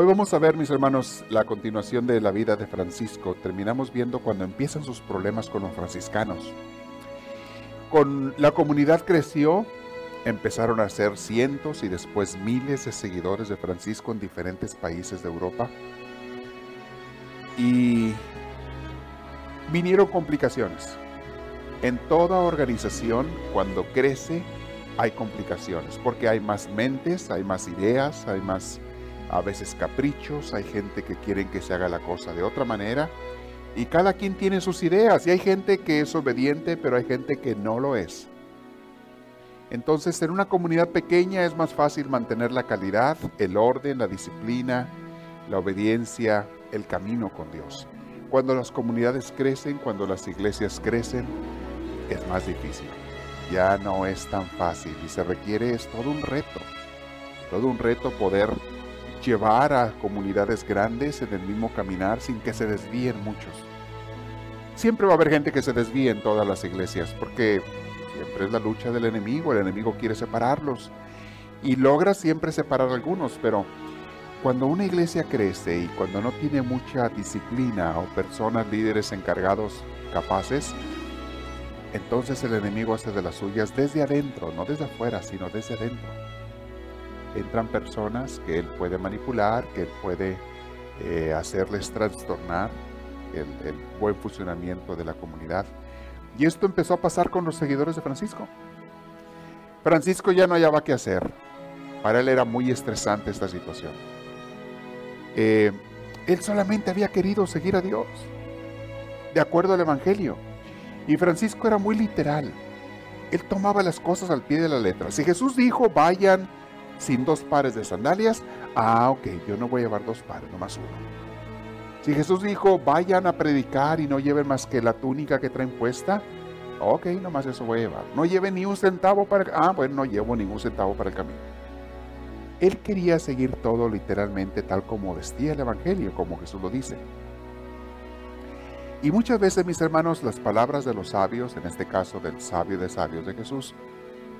Hoy vamos a ver, mis hermanos, la continuación de la vida de Francisco. Terminamos viendo cuando empiezan sus problemas con los franciscanos. Con la comunidad creció, empezaron a ser cientos y después miles de seguidores de Francisco en diferentes países de Europa. Y vinieron complicaciones. En toda organización, cuando crece, hay complicaciones, porque hay más mentes, hay más ideas, hay más a veces caprichos, hay gente que quieren que se haga la cosa de otra manera y cada quien tiene sus ideas y hay gente que es obediente, pero hay gente que no lo es. Entonces, en una comunidad pequeña es más fácil mantener la calidad, el orden, la disciplina, la obediencia, el camino con Dios. Cuando las comunidades crecen, cuando las iglesias crecen, es más difícil. Ya no es tan fácil y se requiere es todo un reto. Todo un reto poder llevar a comunidades grandes en el mismo caminar sin que se desvíen muchos. Siempre va a haber gente que se desvíe en todas las iglesias porque siempre es la lucha del enemigo, el enemigo quiere separarlos y logra siempre separar a algunos, pero cuando una iglesia crece y cuando no tiene mucha disciplina o personas líderes encargados capaces, entonces el enemigo hace de las suyas desde adentro, no desde afuera, sino desde adentro entran personas que él puede manipular, que él puede eh, hacerles trastornar el, buen funcionamiento de la comunidad. Y esto empezó a pasar con los seguidores de Francisco. Francisco ya no hallaba qué hacer. Para él era muy estresante esta situación. Eh, él solamente había querido seguir a Dios, de acuerdo al Evangelio. Y Francisco era muy literal. Él tomaba las cosas al pie de la letra. Si Jesús dijo, vayan sin dos pares de sandalias, ah, ok, yo no voy a llevar dos pares, nomás uno. Si Jesús dijo, vayan a predicar y no lleven más que la túnica que traen puesta, ok, nomás eso voy a llevar. No lleven ni un centavo para Ah, bueno, no llevo ningún centavo para el camino. Él quería seguir todo literalmente tal como vestía el Evangelio, como Jesús lo dice. Y muchas veces, mis hermanos, las palabras de los sabios, en este caso del sabio de sabios de Jesús,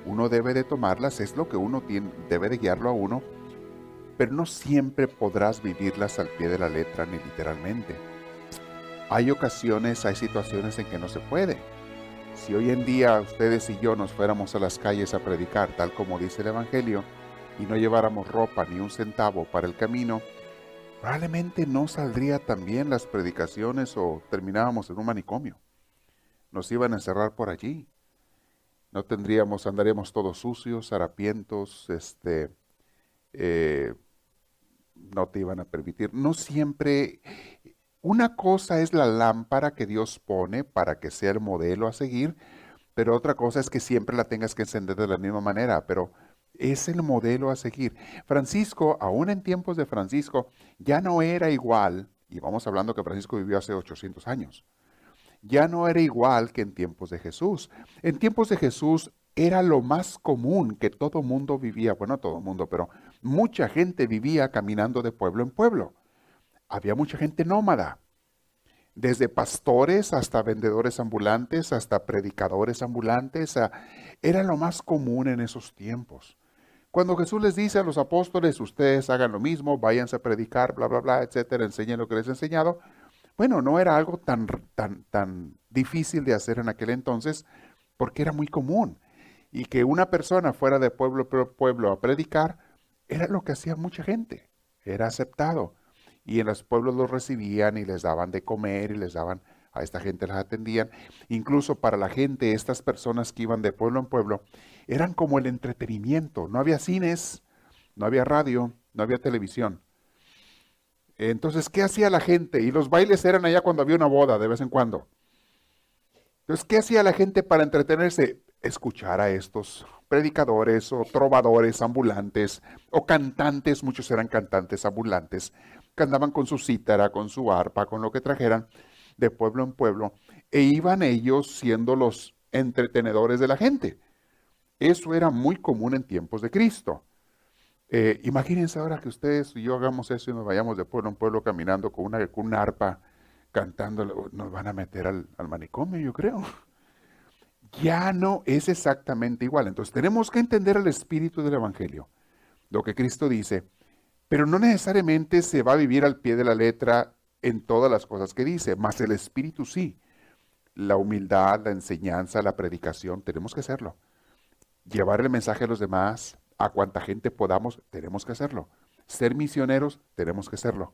uno debe de tomarlas, es lo que uno debe de guiarlo a uno, pero no siempre podrás vivirlas al pie de la letra ni literalmente. Hay ocasiones, hay situaciones en que no se puede. Si hoy en día ustedes y yo nos fuéramos a las calles a predicar, tal como dice el Evangelio, y no lleváramos ropa ni un centavo para el camino, probablemente no saldría tan bien las predicaciones o terminábamos en un manicomio. Nos iban a encerrar por allí no tendríamos, andaríamos todos sucios, harapientos, este, eh, no te iban a permitir. No siempre, una cosa es la lámpara que Dios pone para que sea el modelo a seguir, pero otra cosa es que siempre la tengas que encender de la misma manera, pero es el modelo a seguir. Francisco, aún en tiempos de Francisco, ya no era igual, y vamos hablando que Francisco vivió hace 800 años ya no era igual que en tiempos de Jesús. En tiempos de Jesús era lo más común que todo mundo vivía, bueno, todo mundo, pero mucha gente vivía caminando de pueblo en pueblo. Había mucha gente nómada, desde pastores hasta vendedores ambulantes, hasta predicadores ambulantes, era lo más común en esos tiempos. Cuando Jesús les dice a los apóstoles, ustedes hagan lo mismo, váyanse a predicar, bla, bla, bla, etcétera, enseñen lo que les he enseñado, bueno, no era algo tan, tan, tan difícil de hacer en aquel entonces porque era muy común. Y que una persona fuera de pueblo a pueblo a predicar era lo que hacía mucha gente. Era aceptado. Y en los pueblos los recibían y les daban de comer y les daban, a esta gente las atendían. Incluso para la gente, estas personas que iban de pueblo en pueblo, eran como el entretenimiento. No había cines, no había radio, no había televisión. Entonces, ¿qué hacía la gente? Y los bailes eran allá cuando había una boda, de vez en cuando. Entonces, ¿qué hacía la gente para entretenerse? escuchar a estos predicadores o trovadores ambulantes o cantantes, muchos eran cantantes ambulantes, que andaban con su cítara, con su arpa, con lo que trajeran de pueblo en pueblo, e iban ellos siendo los entretenedores de la gente. Eso era muy común en tiempos de Cristo. Eh, imagínense ahora que ustedes y yo hagamos eso y nos vayamos de pueblo en pueblo caminando con una, arpa, cantando, nos van a meter al, al manicomio, yo creo. Ya no es exactamente igual. Entonces tenemos que entender el espíritu del Evangelio, lo que Cristo dice, pero no necesariamente se va a vivir al pie de la letra en todas las cosas que dice, más el espíritu sí. La humildad, la enseñanza, la predicación, tenemos que hacerlo. Llevar el mensaje a los demás, a cuanta gente podamos, tenemos que hacerlo. Ser misioneros, tenemos que hacerlo.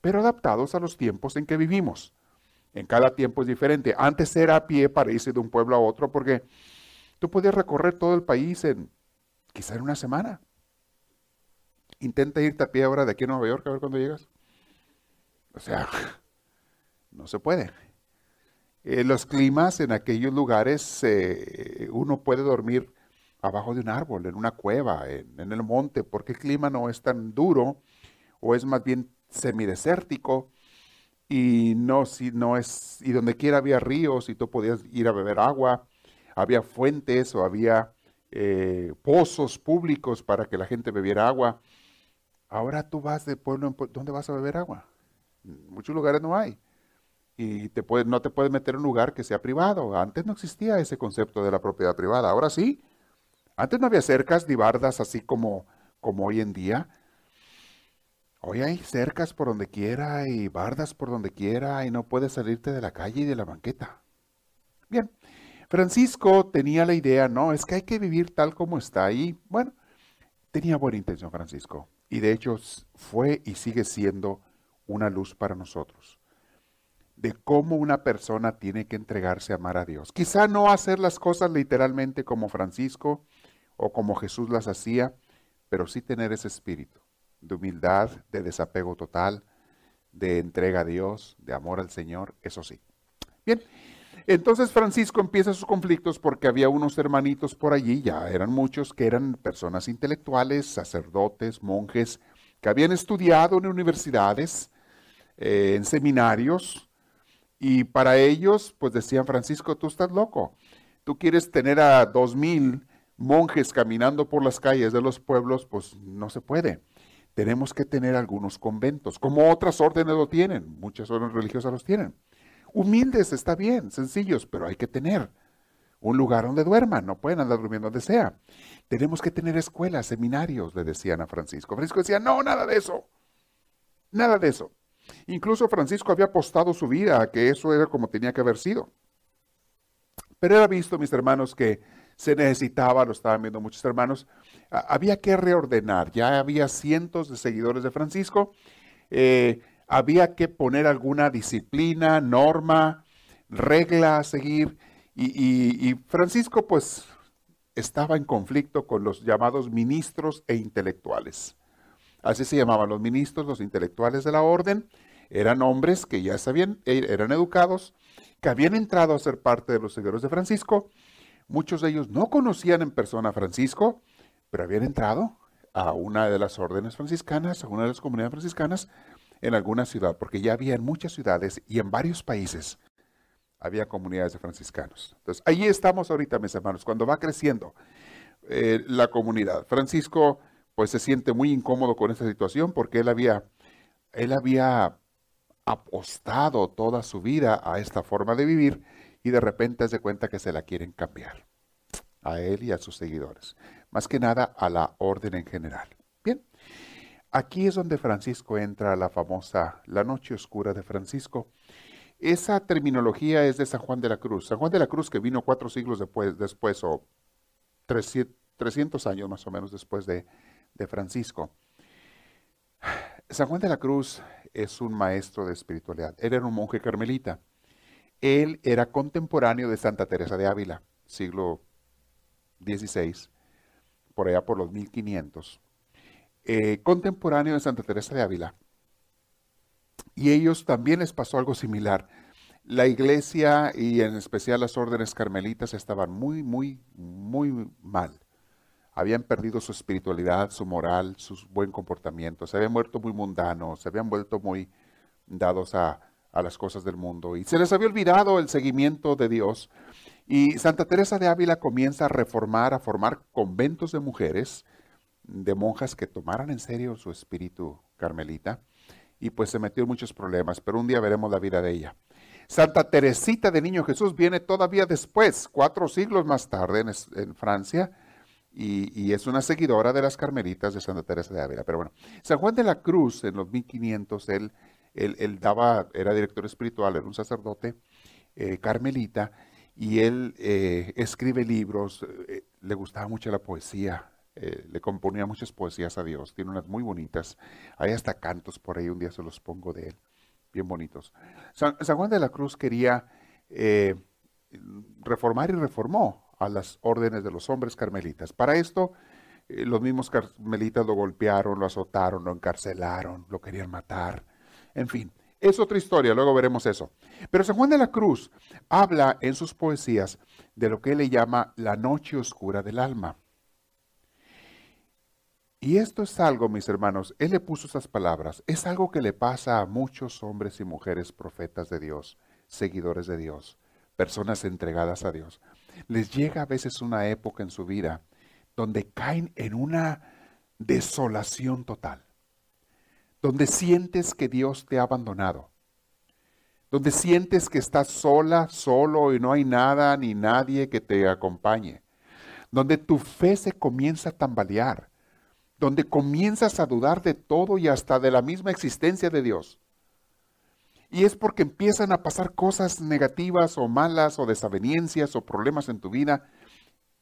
Pero adaptados a los tiempos en que vivimos. En cada tiempo es diferente. Antes era a pie para irse de un pueblo a otro porque tú podías recorrer todo el país en quizá en una semana. Intenta irte a pie ahora de aquí a Nueva York a ver cuándo llegas. O sea, no se puede. Eh, los climas en aquellos lugares, eh, uno puede dormir abajo de un árbol, en una cueva, en, el monte, porque el clima no es tan duro o es más bien semidesértico y no, si no es, y donde quiera había ríos y tú podías ir a beber agua, había fuentes o había eh, pozos públicos para que la gente bebiera agua. Ahora tú vas de pueblo en pueblo, ¿dónde vas a beber agua? En muchos lugares no hay. Y te no te puedes meter en un lugar que sea privado. Antes no existía ese concepto de la propiedad privada, ahora sí. Antes no había cercas ni bardas así como, como hoy en día. Hoy hay cercas por donde quiera y bardas por donde quiera y no puedes salirte de la calle y de la banqueta. Bien, Francisco tenía la idea, no, es que hay que vivir tal como está y bueno, tenía buena intención Francisco y de hecho fue y sigue siendo una luz para nosotros de cómo una persona tiene que entregarse a amar a Dios. Quizá no hacer las cosas literalmente como Francisco, o como Jesús las hacía, pero sí tener ese espíritu de humildad, de desapego total, de entrega a Dios, de amor al Señor, eso sí. Bien, entonces Francisco empieza sus conflictos porque había unos hermanitos por allí, ya eran muchos, que eran personas intelectuales, sacerdotes, monjes, que habían estudiado en universidades, eh, en seminarios, y para ellos, pues decían, Francisco, tú estás loco, tú quieres tener a dos mil monjes caminando por las calles de los pueblos, pues no se puede. Tenemos que tener algunos conventos, como otras órdenes lo tienen, muchas órdenes religiosas los tienen. Humildes está bien, sencillos, pero hay que tener un lugar donde duerman, no pueden andar durmiendo donde sea. Tenemos que tener escuelas, seminarios, le decían a Francisco. Francisco decía, no, nada de eso, nada de eso. Incluso Francisco había apostado su vida a que eso era como tenía que haber sido. Pero era visto, mis hermanos, que se necesitaba, lo estaban viendo muchos hermanos, había que reordenar, ya había cientos de seguidores de Francisco, eh, había que poner alguna disciplina, norma, regla a seguir, y, Francisco pues estaba en conflicto con los llamados ministros e intelectuales. Así se llamaban los ministros, los intelectuales de la orden, eran hombres que ya sabían, e, eran educados, que habían entrado a ser parte de los seguidores de Francisco, Muchos de ellos no conocían en persona a Francisco, pero habían entrado a una de las órdenes franciscanas, a una de las comunidades franciscanas en alguna ciudad, porque ya había en muchas ciudades y en varios países había comunidades de franciscanos. Entonces, ahí estamos ahorita, mis hermanos, cuando va creciendo eh, la comunidad. Francisco, pues se siente muy incómodo con esta situación porque él había, él había apostado toda su vida a esta forma de vivir y de repente se cuenta que se la quieren cambiar a él y a sus seguidores. Más que nada a la orden en general. Bien, aquí es donde Francisco entra a la famosa La Noche Oscura de Francisco. Esa terminología es de San Juan de la Cruz. San Juan de la Cruz que vino cuatro siglos después, después o 300 años más o menos después de, de Francisco. San Juan de la Cruz es un maestro de espiritualidad. Él era un monje carmelita. Él era contemporáneo de Santa Teresa de Ávila, siglo XVI, por allá por los 1500. Eh, contemporáneo de Santa Teresa de Ávila. Y ellos también les pasó algo similar. la iglesia y en especial las órdenes carmelitas estaban muy, muy, muy mal. Habían perdido su espiritualidad, su moral, su buen comportamiento. Se habían vuelto muy mundanos, se habían vuelto muy dados a, a las cosas del mundo. Y se les había olvidado el seguimiento de Dios. Y Santa Teresa de Ávila comienza a reformar, a formar conventos de mujeres, de monjas que tomaran en serio su espíritu carmelita. Y pues se metió en muchos problemas, pero un día veremos la vida de ella. Santa Teresita de Niño Jesús viene todavía después, cuatro siglos más tarde en, Francia, y, es una seguidora de las carmelitas de Santa Teresa de Ávila. Pero bueno, San Juan de la Cruz, en los 1500, él, él, daba, era director espiritual, era un sacerdote eh, carmelita, y él eh, escribe libros, eh, le gustaba mucho la poesía, le componía muchas poesías a Dios, tiene unas muy bonitas, hay hasta cantos por ahí, un día se los pongo de él bien bonitos. San, Juan de la Cruz quería reformar y reformó a las órdenes de los hombres carmelitas. Para esto, los mismos carmelitas lo golpearon, lo azotaron, lo encarcelaron, lo querían matar. En fin, es otra historia, luego veremos eso. Pero San Juan de la Cruz habla en sus poesías de lo que él le llama la noche oscura del alma. Y esto es algo, mis hermanos, Él le puso esas palabras, es algo que le pasa a muchos hombres y mujeres profetas de Dios, seguidores de Dios, personas entregadas a Dios. Les llega a veces una época en su vida donde caen en una desolación total, donde sientes que Dios te ha abandonado, donde sientes que estás sola, solo y no hay nada ni nadie que te acompañe, donde tu fe se comienza a tambalear donde comienzas a dudar de todo y hasta de la misma existencia de Dios. Y es porque empiezan a pasar cosas negativas o malas o desavenencias o problemas en tu vida.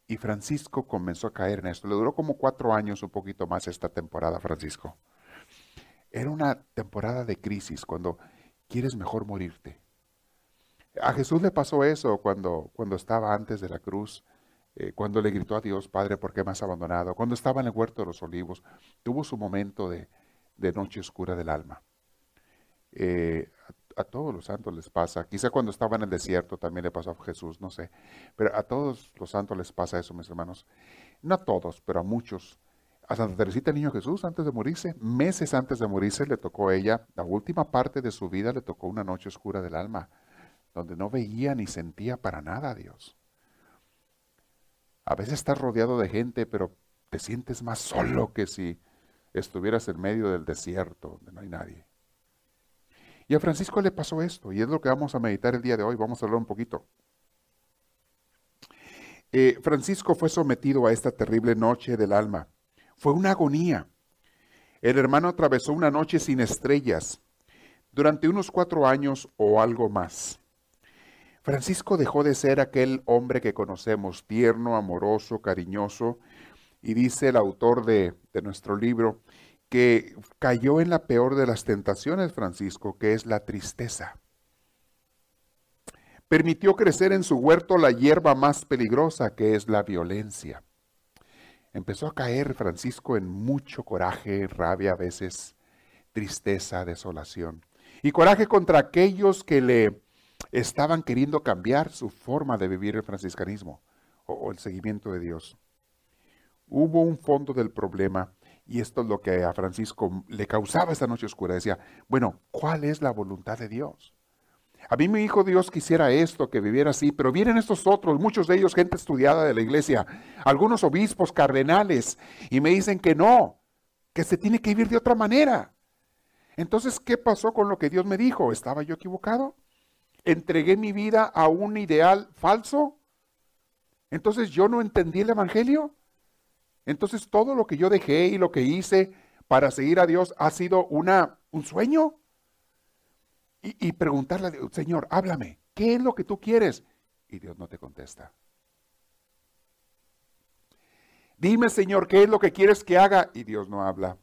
Y Francisco comenzó a caer en esto. Le duró como cuatro años, un poquito más esta temporada, Francisco. Era una temporada de crisis cuando quieres mejor morirte. A Jesús le pasó eso cuando, cuando estaba antes de la cruz. Eh, cuando le gritó a Dios, Padre, ¿por qué me has abandonado? Cuando estaba en el huerto de los olivos, tuvo su momento de, noche oscura del alma. Eh, a, todos los santos les pasa, quizá cuando estaba en el desierto también le pasó a Jesús, no sé, pero a todos los santos les pasa eso, mis hermanos. No a todos, pero a muchos. A Santa Teresita Niño Jesús, antes de morirse, meses antes de morirse, le tocó a ella, la última parte de su vida le tocó una noche oscura del alma, donde no veía ni sentía para nada a Dios. A veces estás rodeado de gente, pero te sientes más solo que si estuvieras en medio del desierto, donde no hay nadie. Y a Francisco le pasó esto, y es lo que vamos a meditar el día de hoy, vamos a hablar un poquito. Eh, Francisco fue sometido a esta terrible noche del alma. Fue una agonía. El hermano atravesó una noche sin estrellas durante unos cuatro años o algo más. Francisco dejó de ser aquel hombre que conocemos, tierno, amoroso, cariñoso, y dice el autor de, nuestro libro que cayó en la peor de las tentaciones, Francisco, que es la tristeza. Permitió crecer en su huerto la hierba más peligrosa, que es la violencia. Empezó a caer Francisco en mucho coraje, rabia a veces, tristeza, desolación. Y coraje contra aquellos que le estaban queriendo cambiar su forma de vivir el franciscanismo o, el seguimiento de Dios. Hubo un fondo del problema y esto es lo que a Francisco le causaba esta noche oscura. Decía, bueno, ¿cuál es la voluntad de Dios? A mí mi hijo Dios quisiera esto, que viviera así, pero vienen estos otros, muchos de ellos gente estudiada de la iglesia, algunos obispos, cardenales, y me dicen que no, que se tiene que vivir de otra manera. Entonces, ¿qué pasó con lo que Dios me dijo? ¿Estaba yo equivocado? entregué mi vida a un ideal falso. Entonces yo no entendí el Evangelio. Entonces todo lo que yo dejé y lo que hice para seguir a Dios ha sido una, un sueño. Y, preguntarle a Dios, Señor, háblame, ¿qué es lo que tú quieres? Y Dios no te contesta. Dime, Señor, ¿qué es lo que quieres que haga? Y Dios no habla.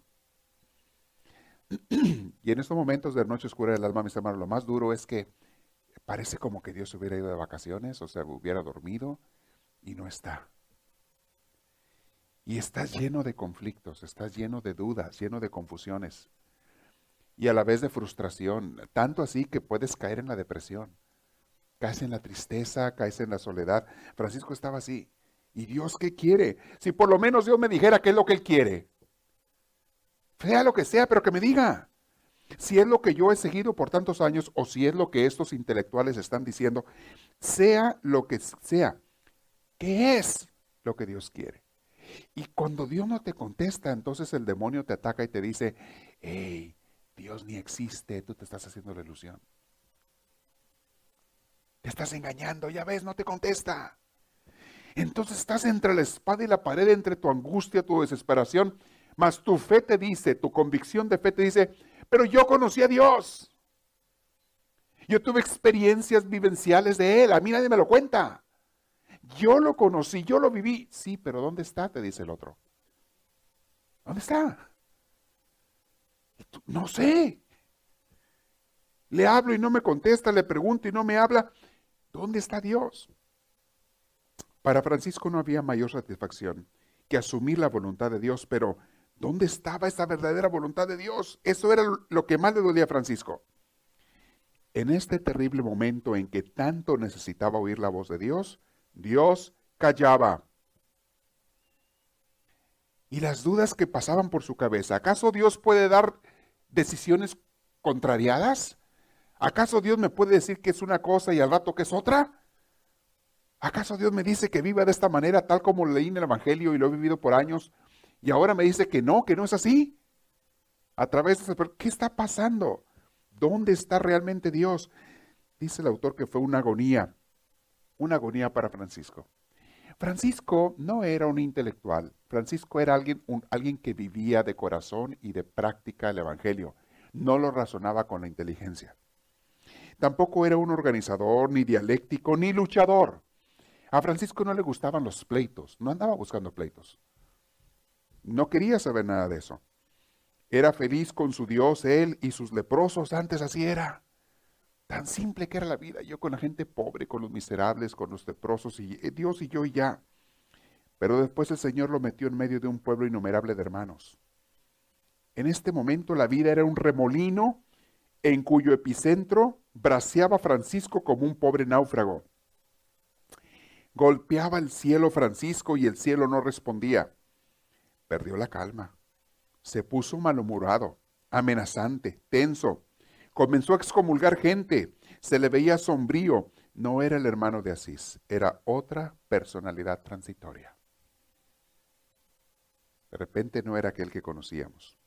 y en estos momentos de noche oscura del alma, mis hermanos, lo más duro es que Parece como que Dios hubiera ido de vacaciones, o sea, hubiera dormido y no está. Y estás lleno de conflictos, estás lleno de dudas, lleno de confusiones y a la vez de frustración, tanto así que puedes caer en la depresión. caes en la tristeza, caes en la soledad. Francisco estaba así. ¿Y Dios qué quiere? Si por lo menos Dios me dijera qué es lo que Él quiere. Sea lo que sea, pero que me diga. Si es lo que yo he seguido por tantos años o si es lo que estos intelectuales están diciendo, sea lo que sea, ¿qué es lo que Dios quiere? Y cuando Dios no te contesta, entonces el demonio te ataca y te dice, hey, Dios ni existe, tú te estás haciendo la ilusión. Te estás engañando, ya ves, no te contesta. Entonces estás entre la espada y la pared, entre tu angustia, tu desesperación, mas tu fe te dice, tu convicción de fe te dice, pero yo conocí a Dios. Yo tuve experiencias vivenciales de Él, a mí nadie me lo cuenta. Yo lo conocí, yo lo viví. Sí, pero ¿dónde está? Te dice el otro. ¿Dónde está? No sé. Le hablo y no me contesta, le pregunto y no me habla. ¿Dónde está Dios? Para Francisco no había mayor satisfacción que asumir la voluntad de Dios, pero ¿dónde estaba esa verdadera voluntad de Dios? Eso era lo que más le dolía a Francisco. En este terrible momento en que tanto necesitaba oír la voz de Dios, Dios callaba. Y las dudas que pasaban por su cabeza, ¿acaso Dios puede dar decisiones contrariadas? ¿Acaso Dios me puede decir que es una cosa y al rato que es otra? ¿Acaso Dios me dice que viva de esta manera tal como leí en el Evangelio y lo he vivido por años y ahora me dice que no, que no es así? A través de ¿qué está pasando? ¿Dónde está realmente Dios? Dice el autor que fue una agonía una agonía para Francisco. Francisco no era un intelectual, Francisco era alguien, alguien que vivía de corazón y de práctica el Evangelio, no lo razonaba con la inteligencia. Tampoco era un organizador, ni dialéctico, ni luchador. A Francisco no le gustaban los pleitos, no andaba buscando pleitos. No quería saber nada de eso. Era feliz con su Dios, él y sus leprosos, antes así era. Tan simple que era la vida. Yo con la gente pobre, con los miserables, con los leprosos, y eh, Dios y yo y ya. Pero después el Señor lo metió en medio de un pueblo innumerable de hermanos. En este momento la vida era un remolino en cuyo epicentro braceaba Francisco como un pobre náufrago. Golpeaba el cielo Francisco y el cielo no respondía. Perdió la calma. Se puso malhumorado, amenazante, tenso Comenzó a excomulgar gente, se le veía sombrío. No era el hermano de Asís, era otra personalidad transitoria. De repente no era aquel que conocíamos.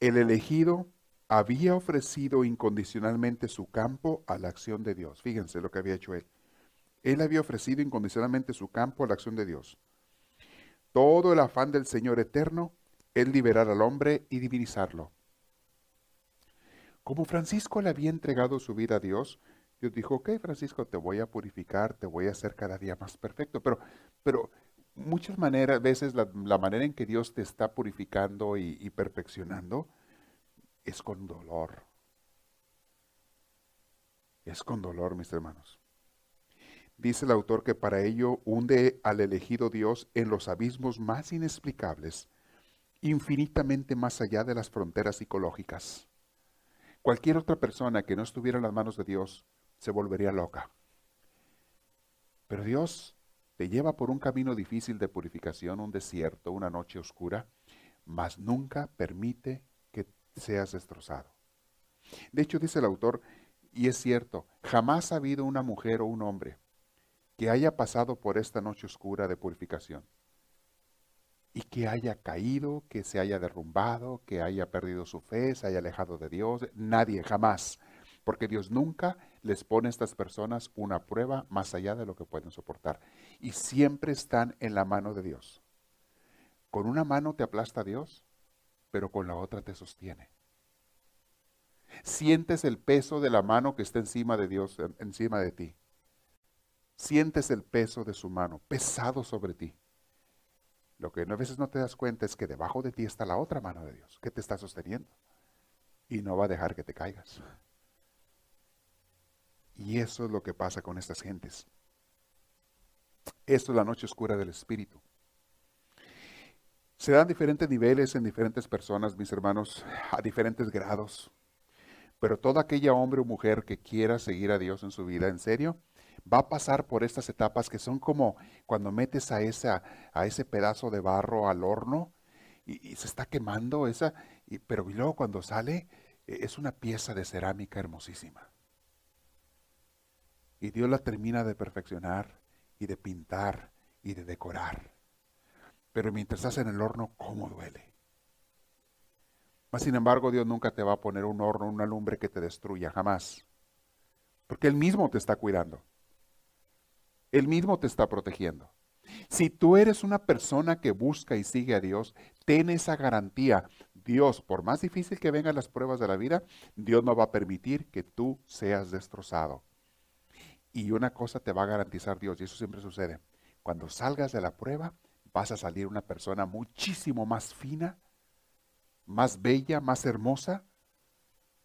El elegido había ofrecido incondicionalmente su campo a la acción de Dios. Fíjense lo que había hecho él. Él había ofrecido incondicionalmente su campo a la acción de Dios. Todo el afán del Señor eterno es liberar al hombre y divinizarlo. Como Francisco le había entregado su vida a Dios, Dios dijo, ok, Francisco, te voy a purificar, te voy a hacer cada día más perfecto. Pero, pero muchas maneras, veces la, manera en que Dios te está purificando y, y perfeccionando es con dolor. Es con dolor, mis hermanos. Dice el autor que para ello hunde al elegido Dios en los abismos más inexplicables, infinitamente más allá de las fronteras psicológicas. Cualquier otra persona que no estuviera en las manos de Dios se volvería loca. Pero Dios te lleva por un camino difícil de purificación, un desierto, una noche oscura, mas nunca permite que seas destrozado. De hecho, dice el autor, y es cierto, jamás ha habido una mujer o un hombre que haya pasado por esta noche oscura de purificación y que haya caído, que se haya derrumbado, que haya perdido su fe, se haya alejado de Dios. Nadie, jamás. Porque Dios nunca les pone a estas personas una prueba más allá de lo que pueden soportar. Y siempre están en la mano de Dios. Con una mano te aplasta Dios, pero con la otra te sostiene. Sientes el peso de la mano que está encima de Dios, encima de ti. Sientes el peso de su mano pesado sobre ti. Lo que a veces no te das cuenta es que debajo de ti está la otra mano de Dios que te está sosteniendo y no va a dejar que te caigas. Y eso es lo que pasa con estas gentes. Esto es la noche oscura del Espíritu. Se dan diferentes niveles en diferentes personas, mis hermanos, a diferentes grados. Pero toda aquella hombre o mujer que quiera seguir a Dios en su vida, en serio, va a pasar por estas etapas que son como cuando metes a, esa, a ese pedazo de barro al horno y, se está quemando esa, y, pero luego cuando sale e, es una pieza de cerámica hermosísima. Y Dios la termina de perfeccionar y de pintar y de decorar. Pero mientras estás en el horno, ¿cómo duele? Mas, sin embargo, Dios nunca te va a poner un horno, una lumbre que te destruya, jamás. Porque Él mismo te está cuidando. Él mismo te está protegiendo. Si tú eres una persona que busca y sigue a Dios, ten esa garantía. Dios, por más difícil que vengan las pruebas de la vida, Dios no va a permitir que tú seas destrozado. Y una cosa te va a garantizar Dios, y eso siempre sucede. Cuando salgas de la prueba, vas a salir una persona muchísimo más fina, más bella, más hermosa,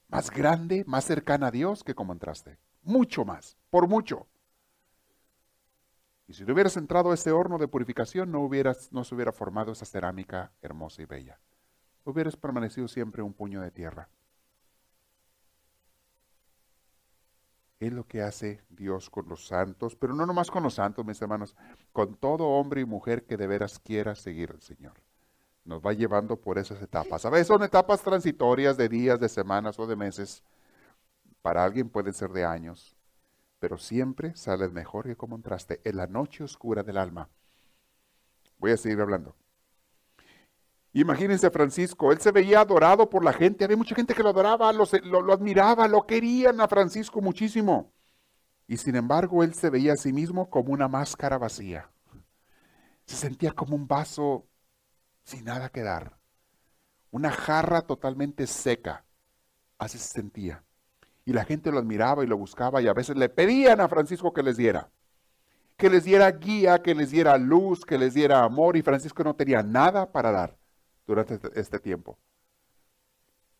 más grande, más cercana a Dios que como entraste. Mucho más, por mucho. Y si no hubieras entrado a ese horno de purificación, no, hubieras, no se hubiera formado esa cerámica hermosa y bella. Hubieras permanecido siempre un puño de tierra. Es lo que hace Dios con los santos, pero no nomás con los santos, mis hermanos, con todo hombre y mujer que de veras quiera seguir al Señor nos va llevando por esas etapas. A veces son etapas transitorias de días, de semanas o de meses. Para alguien pueden ser de años, pero siempre sales mejor que como entraste en la noche oscura del alma. Voy a seguir hablando. Imagínense a Francisco, él se veía adorado por la gente, había mucha gente que lo adoraba, lo, lo, admiraba, lo querían a Francisco muchísimo. Y sin embargo, él se veía a sí mismo como una máscara vacía. Se sentía como un vaso sin nada que dar. Una jarra totalmente seca. Así se sentía. Y la gente lo admiraba y lo buscaba y a veces le pedían a Francisco que les diera. Que les diera guía, que les diera luz, que les diera amor y Francisco no tenía nada para dar durante este, este tiempo.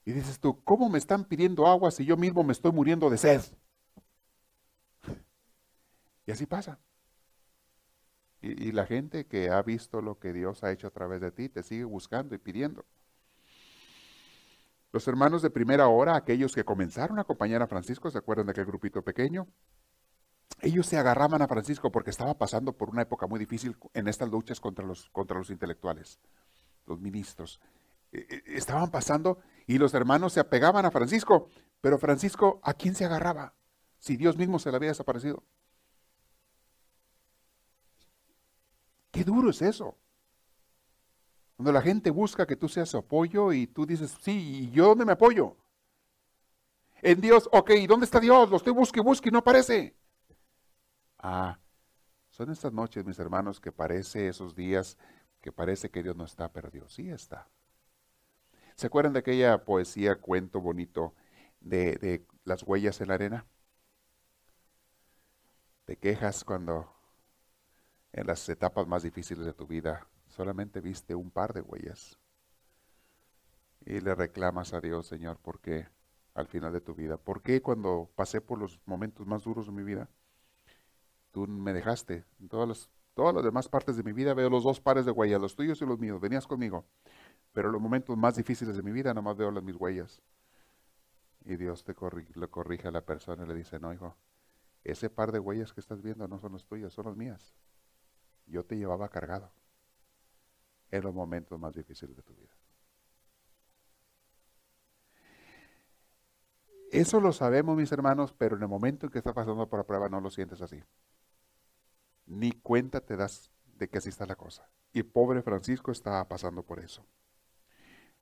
Y dices tú, ¿cómo me están pidiendo agua si yo mismo me estoy muriendo de sed? Y así pasa. Y, la gente que ha visto lo que Dios ha hecho a través de ti te sigue buscando y pidiendo. Los hermanos de primera hora, aquellos que comenzaron a acompañar a Francisco, ¿se acuerdan de aquel grupito pequeño? Ellos se agarraban a Francisco porque estaba pasando por una época muy difícil en estas luchas contra los, contra los intelectuales, los ministros. E, e, estaban pasando y los hermanos se apegaban a Francisco, pero Francisco, ¿a quién se agarraba? Si Dios mismo se le había desaparecido. Qué duro es eso. Cuando la gente busca que tú seas su apoyo y tú dices, sí, ¿y yo dónde me apoyo? En Dios, ok, ¿y dónde está Dios? Lo estoy y busque y no aparece. Ah, son estas noches, mis hermanos, que parece esos días que parece que Dios no está, pero Dios sí está. ¿Se acuerdan de aquella poesía, cuento bonito de, de las huellas en la arena? Te quejas cuando en las etapas más difíciles de tu vida, solamente viste un par de huellas. Y le reclamas a Dios, Señor, ¿por qué al final de tu vida? ¿Por qué cuando pasé por los momentos más duros de mi vida, tú me dejaste? En todas las, todas las demás partes de mi vida veo los dos pares de huellas, los tuyos y los míos. Venías conmigo. Pero en los momentos más difíciles de mi vida, nomás veo las mis huellas. Y Dios te corrige, le corrige a la persona y le dice, no, hijo, ese par de huellas que estás viendo no son las tuyas, son las mías yo te llevaba cargado en los momentos más difíciles de tu vida. Eso lo sabemos, mis hermanos, pero en el momento en que estás pasando por la prueba no lo sientes así. Ni cuenta te das de que así está la cosa. Y pobre Francisco estaba pasando por eso.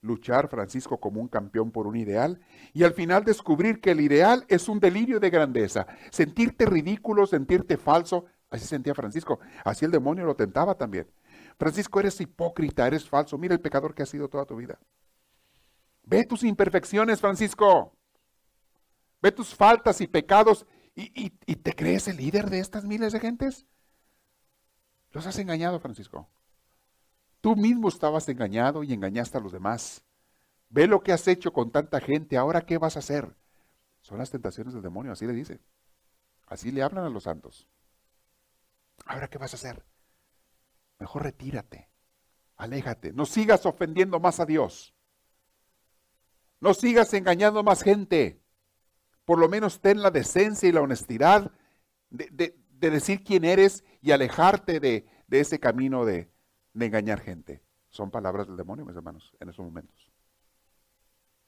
Luchar, Francisco, como un campeón por un ideal y al final descubrir que el ideal es un delirio de grandeza. Sentirte ridículo, sentirte falso, Así sentía Francisco. Así el demonio lo tentaba también. Francisco, eres hipócrita, eres falso. Mira el pecador que has sido toda tu vida. Ve tus imperfecciones, Francisco. Ve tus faltas y pecados y, te crees el líder de estas miles de gentes. Los has engañado, Francisco. Tú mismo estabas engañado y engañaste a los demás. Ve lo que has hecho con tanta gente. Ahora, ¿qué vas a hacer? Son las tentaciones del demonio, así le dice. Así le hablan a los santos. Ahora, ¿qué vas a hacer? Mejor retírate, aléjate, no sigas ofendiendo más a Dios. No sigas engañando más gente. por lo menos ten la decencia y la honestidad de, decir quién eres y alejarte de, ese camino de, de engañar gente. Son palabras del demonio, mis hermanos, en esos momentos.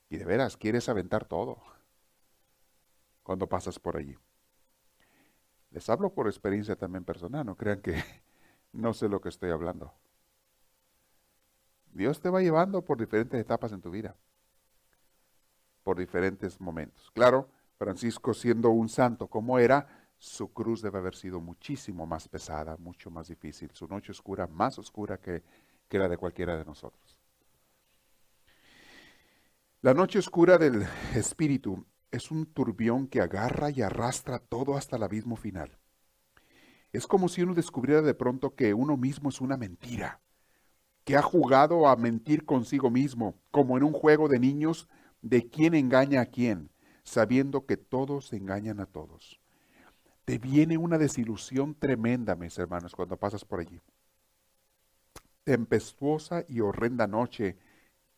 Y de veras, quieres aventar todo cuando pasas por allí. Les hablo por experiencia también personal, no crean que no sé lo que estoy hablando. Dios te va llevando por diferentes etapas en tu vida, por diferentes momentos. Claro, Francisco siendo un santo como era, su cruz debe haber sido muchísimo más pesada, mucho más difícil, su noche oscura más oscura que, la de cualquiera de nosotros. La noche oscura del espíritu es un turbión que agarra y arrastra todo hasta el abismo final. Es como si uno descubriera de pronto que uno mismo es una mentira, que ha jugado a mentir consigo mismo, como en un juego de niños de quién engaña a quién, sabiendo que todos engañan a todos. Te viene una desilusión tremenda, mis hermanos, cuando pasas por allí. Tempestuosa y horrenda noche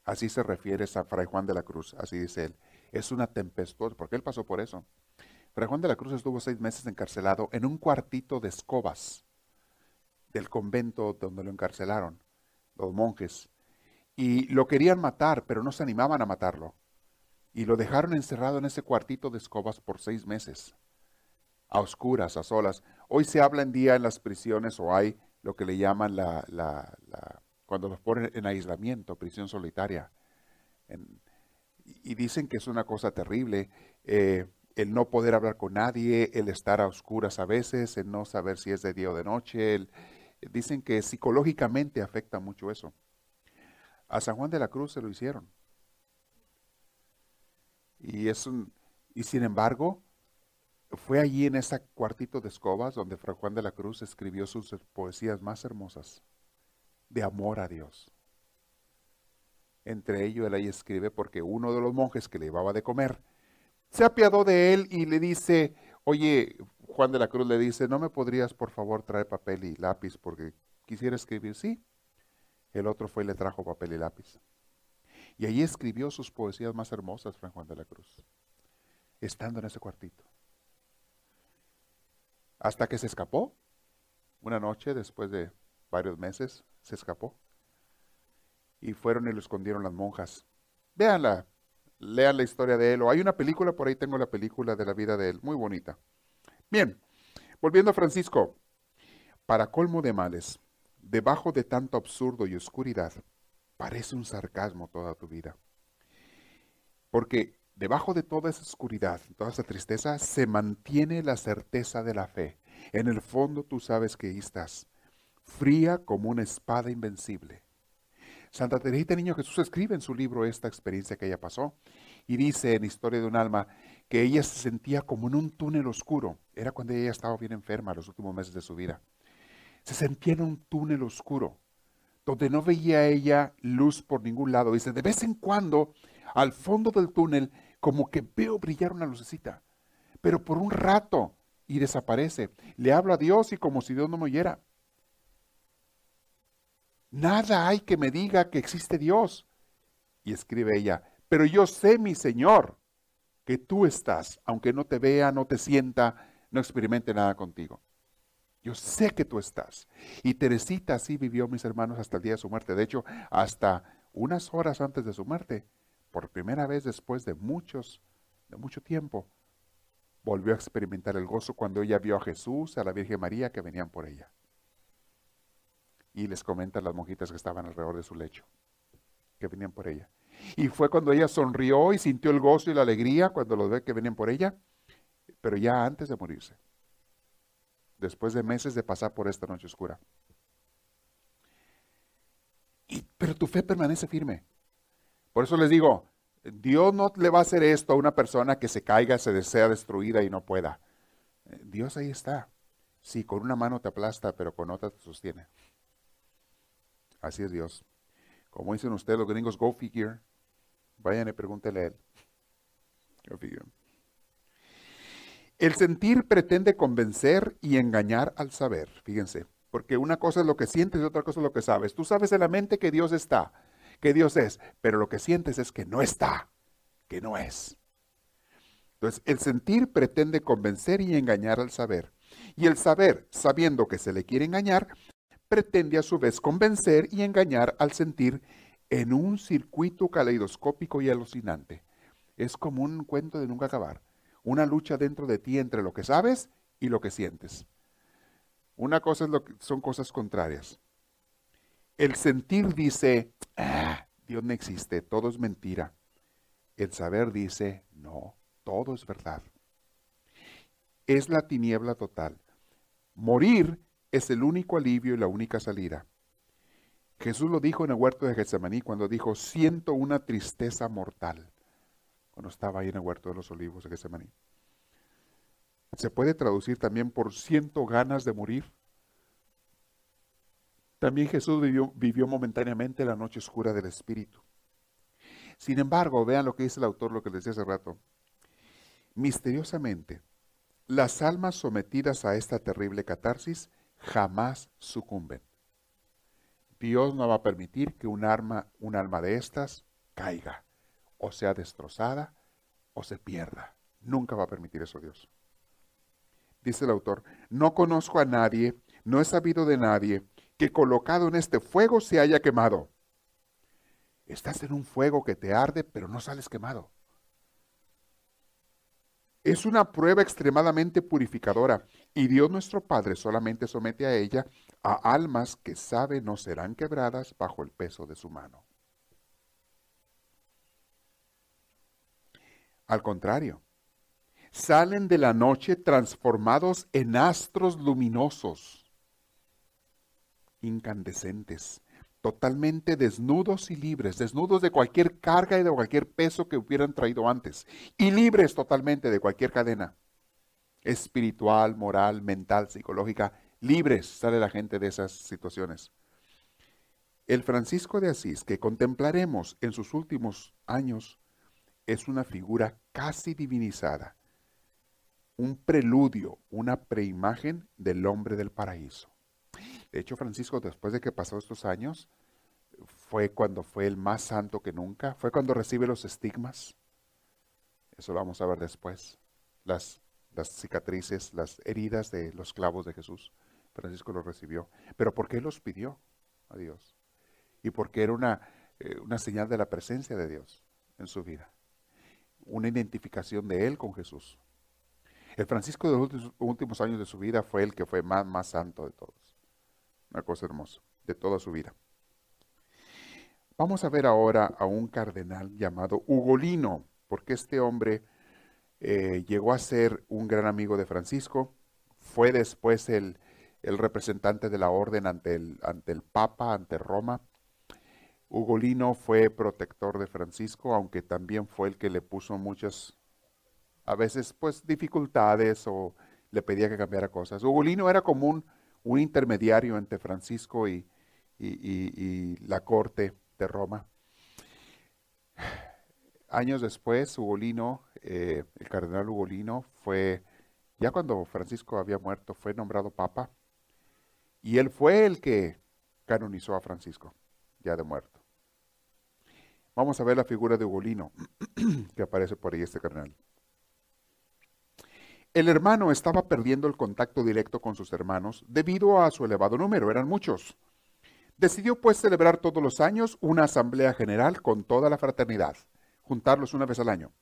Así se refiere a Fray Juan de la Cruz, así dice él. Es una tempestad, porque él pasó por eso. Fray Juan de la Cruz estuvo seis meses encarcelado en un cuartito de escobas del convento donde lo encarcelaron, los monjes. Y lo querían matar, pero no se animaban a matarlo. Y lo dejaron encerrado en ese cuartito de escobas por seis meses, a oscuras, a solas. Hoy se habla en día en las prisiones o hay lo que le llaman la, cuando los ponen en aislamiento, prisión solitaria. y dicen que es una cosa terrible eh, el no poder hablar con nadie, el estar a oscuras a veces, el no saber si es de día o de noche. dicen que psicológicamente afecta mucho eso. A San Juan de la Cruz se lo hicieron. Y, es y sin embargo, fue allí en ese cuartito de escobas donde Fray Juan de la Cruz escribió sus poesías más hermosas de amor a Dios. Entre ellos él ahí escribe porque uno de los monjes que le llevaba de comer se apiadó de él y le dice, oye, Juan de la Cruz le dice, ¿no me podrías por favor traer papel y lápiz porque quisiera escribir? Sí. El otro fue y le trajo papel y lápiz. Y ahí escribió sus poesías más hermosas, Fray Juan de la Cruz, estando en ese cuartito. Hasta que se escapó una noche después de varios meses, se escapó. Y fueron y lo escondieron las monjas. Véanla, lean la historia de él. O hay una película, por ahí tengo la película de la vida de él, muy bonita. Bien, volviendo a Francisco. Para colmo de males, debajo de tanto absurdo y oscuridad, parece un sarcasmo toda tu vida. Porque debajo de toda esa oscuridad, toda esa tristeza, se mantiene la certeza de la fe. En el fondo tú sabes que ahí estás fría como una espada invencible. Santa Teresita Niño Jesús escribe en su libro esta experiencia que ella pasó y dice en Historia de un alma que ella se sentía como en un túnel oscuro. Era cuando ella estaba bien enferma los últimos meses de su vida. Se sentía en un túnel oscuro donde no veía ella luz por ningún lado. Dice, de vez en cuando, al fondo del túnel, como que veo brillar una lucecita, pero por un rato y desaparece. Le hablo a Dios y como si Dios no me oyera. Nada hay que me diga que existe Dios. Y escribe ella, pero yo sé, mi Señor, que tú estás, aunque no te vea, no te sienta, no experimente nada contigo. Yo sé que tú estás. Y Teresita así vivió, mis hermanos, hasta el día de su muerte. De hecho, hasta unas horas antes de su muerte, por primera vez después de muchos, de mucho tiempo, volvió a experimentar el gozo cuando ella vio a Jesús, a la Virgen María que venían por ella y les comenta las monjitas que estaban alrededor de su lecho, que venían por ella. Y fue cuando ella sonrió y sintió el gozo y la alegría cuando los ve que venían por ella, pero ya antes de morirse, después de meses de pasar por esta noche oscura. Y, pero tu fe permanece firme. Por eso les digo, Dios no le va a hacer esto a una persona que se caiga, se desea destruida y no pueda. Dios ahí está. Sí, con una mano te aplasta, pero con otra te sostiene. Así es Dios. Como dicen ustedes los gringos, go figure. Vayan y pregúntele a él. Go figure. El sentir pretende convencer y engañar al saber. Fíjense, porque una cosa es lo que sientes y otra cosa es lo que sabes. Tú sabes en la mente que Dios está, que Dios es, pero lo que sientes es que no está, que no es. Entonces, el sentir pretende convencer y engañar al saber. Y el saber, sabiendo que se le quiere engañar, pretende a su vez convencer y engañar al sentir en un circuito caleidoscópico y alucinante. Es como un cuento de nunca acabar, una lucha dentro de ti entre lo que sabes y lo que sientes. Una cosa es lo que son cosas contrarias. El sentir dice, ah, Dios no existe, todo es mentira. El saber dice, no, todo es verdad. Es la tiniebla total. Morir es el único alivio y la única salida. Jesús lo dijo en el huerto de Getsemaní cuando dijo, siento una tristeza mortal, cuando estaba ahí en el huerto de los olivos de Getsemaní. Se puede traducir también por siento ganas de morir. También Jesús vivió, vivió, momentáneamente la noche oscura del Espíritu. Sin embargo, vean lo que dice el autor, lo que les decía hace rato. Misteriosamente, las almas sometidas a esta terrible catarsis jamás sucumben. Dios no va a permitir que un, arma, un alma de estas caiga, o sea destrozada, o se pierda. Nunca va a permitir eso Dios. Dice el autor, no conozco a nadie, no he sabido de nadie que colocado en este fuego se haya quemado. Estás en un fuego que te arde, pero no sales quemado. Es una prueba extremadamente purificadora y Dios nuestro Padre solamente somete a ella a almas que sabe no serán quebradas bajo el peso de su mano. Al contrario, salen de la noche transformados en astros luminosos, incandescentes, totalmente desnudos y libres, desnudos de cualquier carga y de cualquier peso que hubieran traído antes, y libres totalmente de cualquier cadena espiritual, moral, mental, psicológica, libres sale la gente de esas situaciones. El Francisco de Asís que contemplaremos en sus últimos años es una figura casi divinizada, un preludio, una preimagen del hombre del paraíso. De hecho, Francisco, después de que pasó estos años, fue cuando fue el más santo que nunca, fue cuando recibe los estigmas. Eso lo vamos a ver después. Las, las cicatrices, las heridas de los clavos de Jesús. Francisco los recibió. Pero ¿por qué los pidió a Dios? Y porque era una, eh, una señal de la presencia de Dios en su vida. Una identificación de él con Jesús. El Francisco de los últimos años de su vida fue el que fue más, más santo de todos. Una cosa hermosa, de toda su vida. Vamos a ver ahora a un cardenal llamado Ugolino, porque este hombre eh, llegó a ser un gran amigo de Francisco, fue después el, el representante de la orden ante el, ante el Papa, ante Roma. Ugolino fue protector de Francisco, aunque también fue el que le puso muchas, a veces pues dificultades o le pedía que cambiara cosas. Ugolino era como un, intermediario entre Francisco y, la corte de Roma. Años después, Ugolino, eh, el cardenal Ugolino, fue, ya cuando Francisco había muerto, fue nombrado papa y él fue el que canonizó a Francisco, ya de muerto. Vamos a ver la figura de Ugolino, que aparece por ahí este carnal. El hermano estaba perdiendo el contacto directo con sus hermanos debido a su elevado número, eran muchos. Decidió pues celebrar todos los años una asamblea general con toda la fraternidad, juntarlos una vez al año.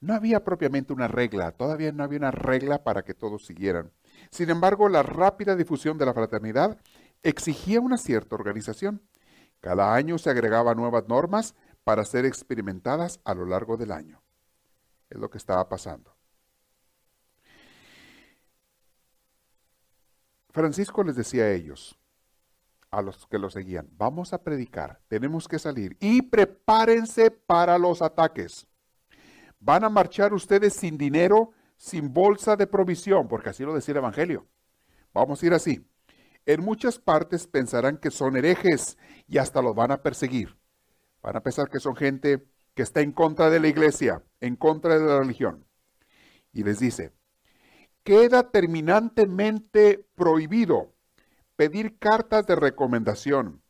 No había propiamente una regla, todavía no había una regla para que todos siguieran. Sin embargo, la rápida difusión de la fraternidad exigía una cierta organización. Cada año se agregaban nuevas normas para ser experimentadas a lo largo del año. Es lo que estaba pasando. Francisco les decía a ellos, a los que lo seguían, vamos a predicar, tenemos que salir y prepárense para los ataques. Van a marchar ustedes sin dinero sin bolsa de provisión, porque así lo decía el Evangelio. Vamos a ir así. En muchas partes pensarán que son herejes y hasta los van a perseguir. Van a pensar que son gente que está en contra de la iglesia, en contra de la religión. Y les dice, queda terminantemente prohibido pedir cartas de recomendación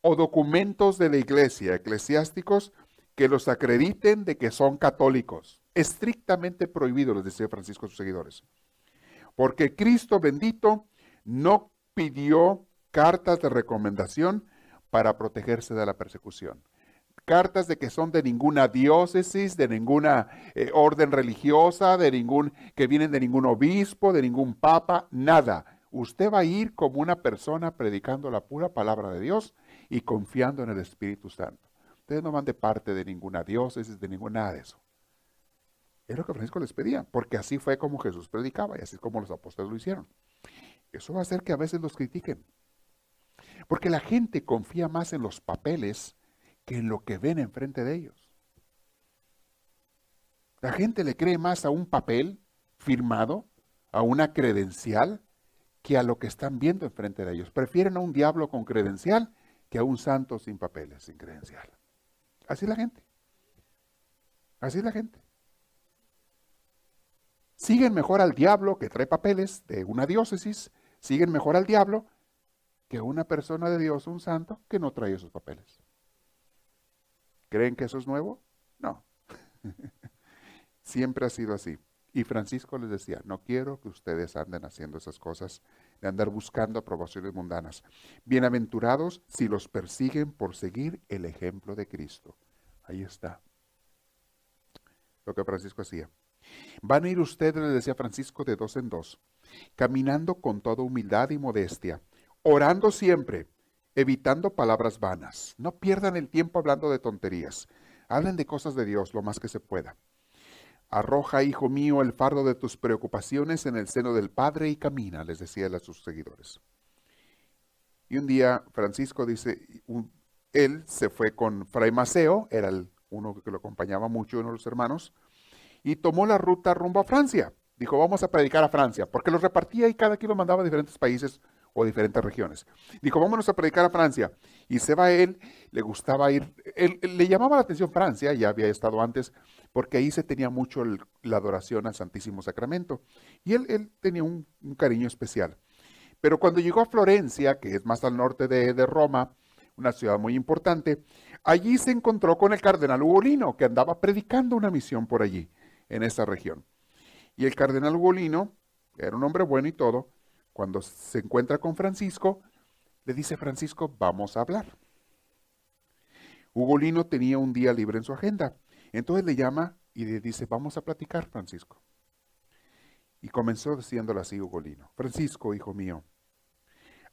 o documentos de la iglesia eclesiásticos que los acrediten de que son católicos. Estrictamente prohibido, les decía Francisco a sus seguidores. Porque Cristo bendito no pidió cartas de recomendación para protegerse de la persecución. Cartas de que son de ninguna diócesis, de ninguna eh, orden religiosa, de ningún que vienen de ningún obispo, de ningún papa, nada. Usted va a ir como una persona predicando la pura palabra de Dios y confiando en el Espíritu Santo. Ustedes no van de parte de ninguna diócesis, de ninguna de eso. Es lo que Francisco les pedía, porque así fue como Jesús predicaba y así es como los apóstoles lo hicieron. Eso va a hacer que a veces los critiquen. Porque la gente confía más en los papeles que en lo que ven enfrente de ellos. La gente le cree más a un papel firmado, a una credencial, que a lo que están viendo enfrente de ellos. Prefieren a un diablo con credencial que a un santo sin papeles, sin credencial. Así es la gente. Así es la gente. Siguen mejor al diablo que trae papeles de una diócesis, siguen mejor al diablo que una persona de Dios, un santo, que no trae esos papeles. ¿Creen que eso es nuevo? No. Siempre ha sido así. Y Francisco les decía, no quiero que ustedes anden haciendo esas cosas de andar buscando aprobaciones mundanas. Bienaventurados si los persiguen por seguir el ejemplo de Cristo. Ahí está. Lo que Francisco hacía. Van a ir ustedes, les decía Francisco, de dos en dos, caminando con toda humildad y modestia, orando siempre, evitando palabras vanas. No pierdan el tiempo hablando de tonterías. Hablen de cosas de Dios lo más que se pueda. Arroja, hijo mío, el fardo de tus preocupaciones en el seno del Padre y camina, les decía él a sus seguidores. Y un día Francisco dice, él se fue con Fray Maceo, era el, uno que lo acompañaba mucho, uno de los hermanos, y tomó la ruta rumbo a Francia. Dijo, vamos a predicar a Francia, porque los repartía y cada quien lo mandaba a diferentes países o diferentes regiones. Dijo, vámonos a predicar a Francia. Y se va él, le gustaba ir, él, le llamaba la atención Francia, ya había estado antes, porque ahí se tenía mucho la adoración al Santísimo Sacramento. Y él, tenía un, cariño especial. Pero cuando llegó a Florencia, que es más al norte de, de, Roma, una ciudad muy importante, allí se encontró con el cardenal Ugolino, que andaba predicando una misión por allí, en esa región. Y el cardenal Ugolino, era un hombre bueno y todo, cuando se encuentra con Francisco, le dice Francisco, vamos a hablar. Ugolino tenía un día libre en su agenda. Entonces le llama y le dice, vamos a platicar, Francisco. Y comenzó diciéndole así Ugolino, Francisco, hijo mío,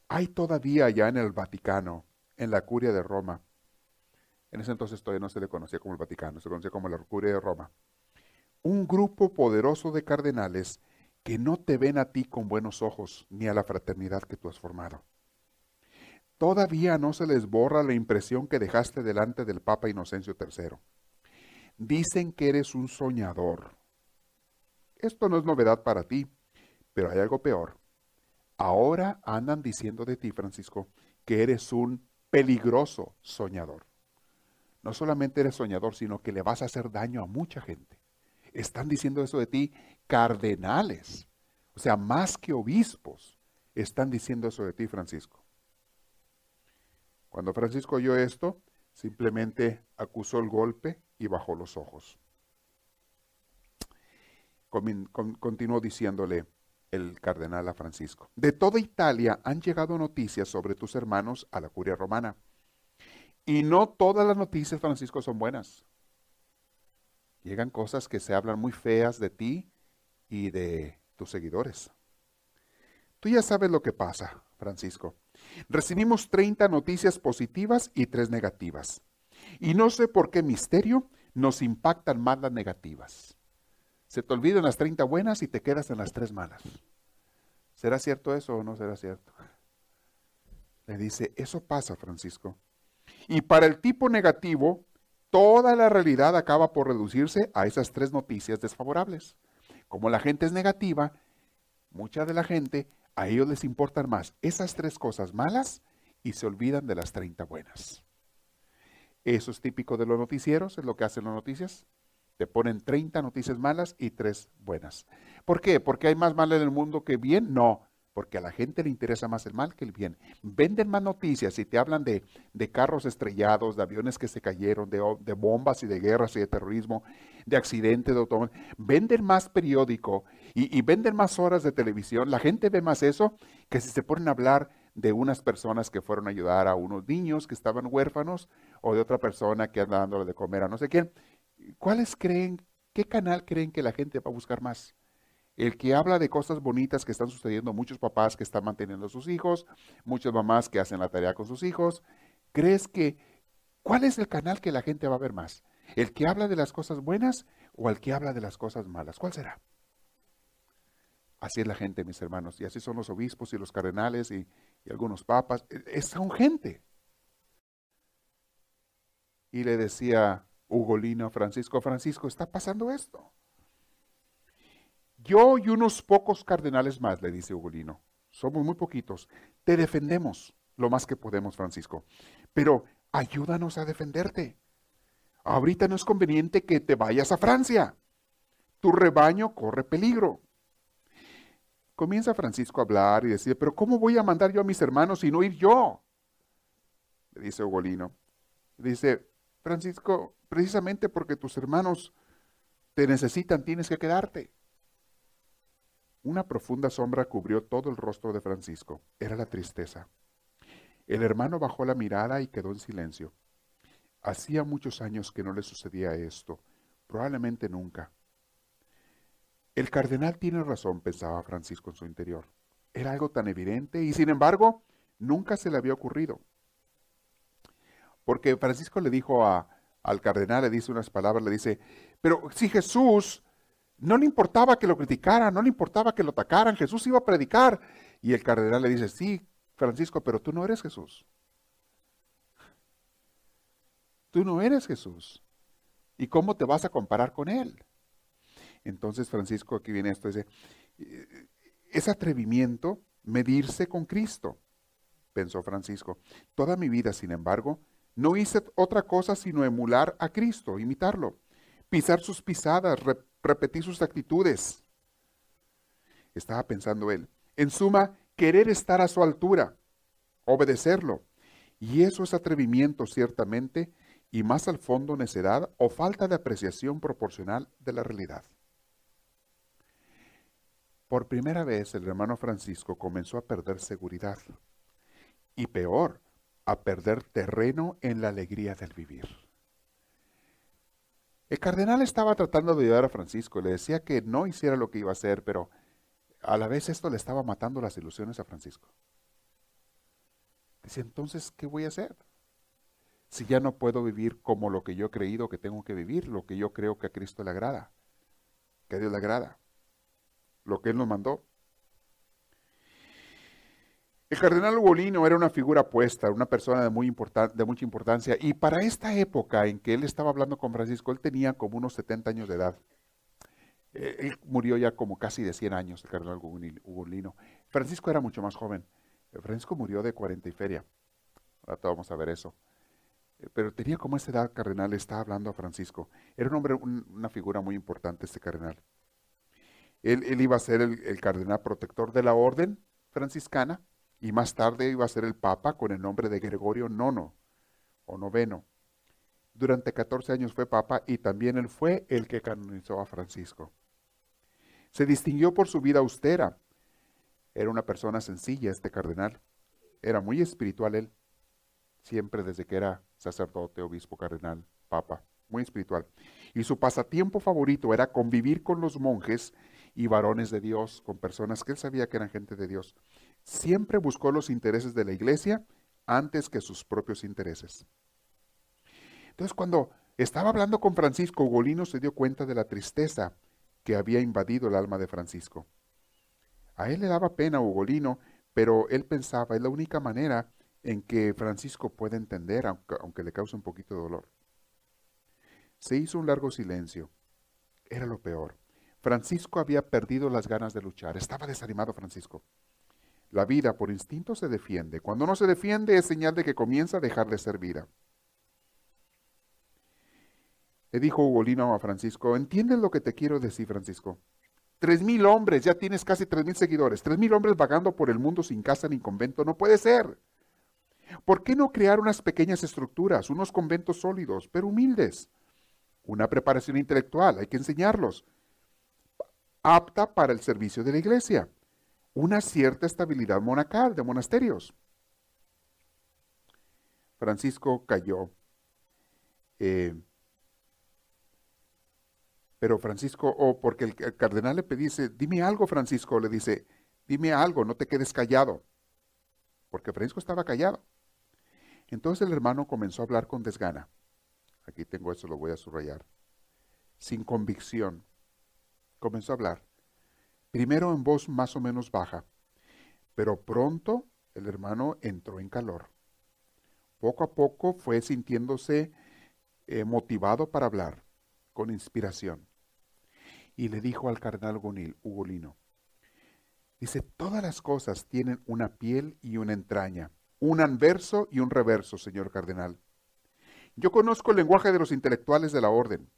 hay todavía allá en el Vaticano, en la curia de Roma, en ese entonces todavía no se le conocía como el Vaticano, se conocía como la curia de Roma, un grupo poderoso de cardenales que no te ven a ti con buenos ojos, ni a la fraternidad que tú has formado. Todavía no se les borra la impresión que dejaste delante del Papa Inocencio III. Dicen que eres un soñador. Esto no es novedad para ti, pero hay algo peor. Ahora andan diciendo de ti, Francisco, que eres un peligroso soñador. No solamente eres soñador, sino que le vas a hacer daño a mucha gente. Están diciendo eso de ti cardenales, o sea, más que obispos, están diciendo eso de ti, Francisco. Cuando Francisco oyó esto, simplemente acusó el golpe y bajó los ojos. Continuó diciéndole el cardenal a Francisco, de toda Italia han llegado noticias sobre tus hermanos a la curia romana. Y no todas las noticias, Francisco, son buenas. Llegan cosas que se hablan muy feas de ti y de tus seguidores. Tú ya sabes lo que pasa, Francisco. Recibimos 30 noticias positivas y 3 negativas. Y no sé por qué misterio nos impactan más las negativas. Se te olvidan las 30 buenas y te quedas en las 3 malas. ¿Será cierto eso o no será cierto? Le dice, eso pasa, Francisco. Y para el tipo negativo, toda la realidad acaba por reducirse a esas tres noticias desfavorables. Como la gente es negativa, mucha de la gente, a ellos les importan más esas tres cosas malas y se olvidan de las 30 buenas. Eso es típico de los noticieros, es lo que hacen las noticias. Te ponen 30 noticias malas y tres buenas. ¿Por qué? ¿Porque hay más mal en el mundo que bien? No, porque a la gente le interesa más el mal que el bien. Venden más noticias y te hablan de, carros estrellados, de aviones que se cayeron, de, de, bombas y de guerras y de terrorismo, de accidentes de automóvil. Venden más periódico y, y, venden más horas de televisión. La gente ve más eso que si se ponen a hablar de unas personas que fueron a ayudar a unos niños que estaban huérfanos o de otra persona que anda dándole de comer a no sé quién. ¿Cuáles creen, qué canal creen que la gente va a buscar más? El que habla de cosas bonitas que están sucediendo, muchos papás que están manteniendo a sus hijos, muchas mamás que hacen la tarea con sus hijos. ¿Crees que cuál es el canal que la gente va a ver más? ¿El que habla de las cosas buenas o el que habla de las cosas malas? ¿Cuál será? Así es la gente, mis hermanos, y así son los obispos y los cardenales y, algunos papas. E, es, son gente. Y le decía Ugolino a Francisco, Francisco, está pasando esto. Yo y unos pocos cardenales más, le dice Ugolino. Somos muy poquitos. Te defendemos lo más que podemos, Francisco. Pero ayúdanos a defenderte. Ahorita no es conveniente que te vayas a Francia. Tu rebaño corre peligro. Comienza Francisco a hablar y decir, pero ¿cómo voy a mandar yo a mis hermanos y no ir yo? Le dice Ugolino. Dice, Francisco, precisamente porque tus hermanos te necesitan, tienes que quedarte. Una profunda sombra cubrió todo el rostro de Francisco. Era la tristeza. El hermano bajó la mirada y quedó en silencio. Hacía muchos años que no le sucedía esto, probablemente nunca. El cardenal tiene razón, pensaba Francisco en su interior. Era algo tan evidente y sin embargo nunca se le había ocurrido. Porque Francisco le dijo al cardenal, le dice unas palabras, le dice, pero si Jesús no le importaba que lo criticaran, no le importaba que lo atacaran, Jesús iba a predicar. Y el cardenal le dice, sí, Francisco, pero tú no eres Jesús. Tú no eres Jesús. ¿Y cómo te vas a comparar con él? Entonces Francisco, aquí viene esto, dice, es atrevimiento medirse con Cristo, pensó Francisco. Toda mi vida, sin embargo, no hice otra cosa sino emular a Cristo, imitarlo, pisar sus pisadas, repetir sus actitudes. Estaba pensando él. En suma, querer estar a su altura, obedecerlo. Y eso es atrevimiento, ciertamente, y más al fondo necedad o falta de apreciación proporcional de la realidad. Por primera vez el hermano Francisco comenzó a perder seguridad. Y peor, a perder terreno en la alegría del vivir. El cardenal estaba tratando de ayudar a Francisco, le decía que no hiciera lo que iba a hacer, pero a la vez esto le estaba matando las ilusiones a Francisco. Dice, entonces, ¿qué voy a hacer? Si ya no puedo vivir como lo que yo he creído que tengo que vivir, lo que yo creo que a Cristo le agrada, que a Dios le agrada, lo que Él nos mandó. El cardenal Ugolino era una figura puesta, una persona de, muy de mucha importancia, y para esta época en que él estaba hablando con Francisco, él tenía como unos 70 años de edad. Eh, él murió ya como casi de 100 años, el cardenal Ugolino. Francisco era mucho más joven. Eh, Francisco murió de 40 y feria. Ahora vamos a ver eso. Eh, pero tenía como esa edad, cardenal, estaba hablando a Francisco. Era un hombre, una figura muy importante este cardenal. Él, iba a ser el cardenal protector de la orden franciscana y más tarde iba a ser el Papa con el nombre de Gregorio IX o noveno. Durante 14 años fue Papa y también él fue el que canonizó a Francisco. Se distinguió por su vida austera. Era una persona sencilla este cardenal. Era muy espiritual él, siempre desde que era sacerdote, obispo, cardenal, papa, muy espiritual. Y su pasatiempo favorito era convivir con los monjes y varones de Dios, con personas que él sabía que eran gente de Dios siempre buscó los intereses de la iglesia antes que sus propios intereses. Entonces, cuando estaba hablando con Francisco, Ugolino se dio cuenta de la tristeza que había invadido el alma de Francisco. A él le daba pena Ugolino, pero él pensaba, es la única manera en que Francisco puede entender, aunque, aunque le cause un poquito de dolor. Se hizo un largo silencio. Era lo peor. Francisco había perdido las ganas de luchar. Estaba desanimado Francisco. La vida por instinto se defiende. Cuando no se defiende es señal de que comienza a dejar de ser vida. Le dijo Ugolino a Francisco, ¿entiendes lo que te quiero decir, Francisco? Tres mil hombres, ya tienes casi tres mil seguidores. Tres mil hombres vagando por el mundo sin casa ni convento. No puede ser. ¿Por qué no crear unas pequeñas estructuras, unos conventos sólidos, pero humildes? Una preparación intelectual, hay que enseñarlos. Apta para el servicio de la iglesia. Una cierta estabilidad monacal de monasterios. Francisco cayó. Eh, pero Francisco, o porque el, cardenal le dice, dime algo, Francisco, le dice, dime algo, no te quedes callado. Porque Francisco estaba callado. Entonces el hermano comenzó a hablar con desgana. Aquí tengo eso, lo voy a subrayar. Sin convicción. Comenzó a hablar. Primero en voz más o menos baja. Pero pronto el hermano entró en calor. Poco a poco fue sintiéndose eh, motivado para hablar, con inspiración y le dijo al cardenal Ugolino, dice, todas las cosas tienen una piel y una entraña, un anverso y un reverso, señor cardenal. Yo conozco el lenguaje de los intelectuales de la orden.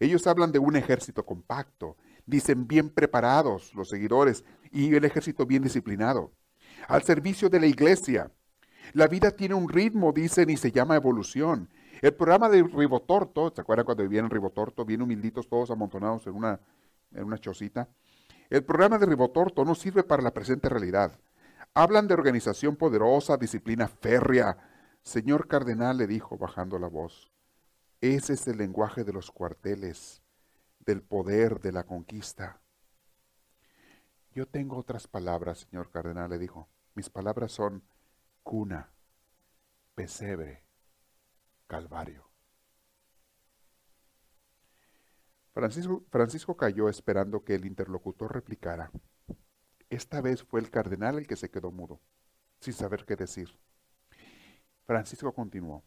Ellos hablan de un ejército compacto, dicen bien preparados los seguidores y el ejército bien disciplinado, al servicio de la iglesia. La vida tiene un ritmo, dicen, y se llama evolución. El programa de Ribotorto, ¿se acuerdan cuando vivían en Ribotorto, bien humilditos todos amontonados en una en una chocita. El programa de Ribotorto no sirve para la presente realidad. Hablan de organización poderosa, disciplina férrea. Señor cardenal, le dijo, bajando la voz, ese es el lenguaje de los cuarteles, del poder, de la conquista. Yo tengo otras palabras, señor cardenal, le dijo. Mis palabras son cuna, pesebre, calvario. Francisco, cayó esperando que el interlocutor replicara. Esta vez fue el cardenal el que se quedó mudo, sin saber qué decir. Francisco continuó.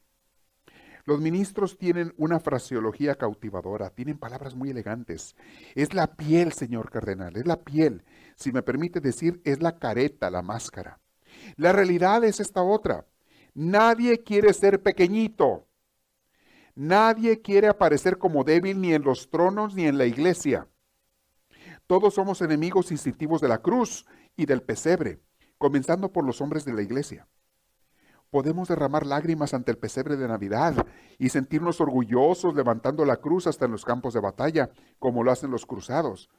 Los ministros tienen una fraseología cautivadora, tienen palabras muy elegantes. Es la piel, señor cardenal, es la piel. Si me permite decir, es la careta, la máscara. La realidad es esta otra. Nadie quiere ser pequeñito. Nadie quiere aparecer como débil ni en los tronos ni en la iglesia. Todos somos enemigos instintivos de la cruz y del pesebre, comenzando por los hombres de la iglesia. Podemos derramar lágrimas ante el pesebre de Navidad y sentirnos orgullosos levantando la cruz hasta en los campos de batalla, como lo hacen los cruzados.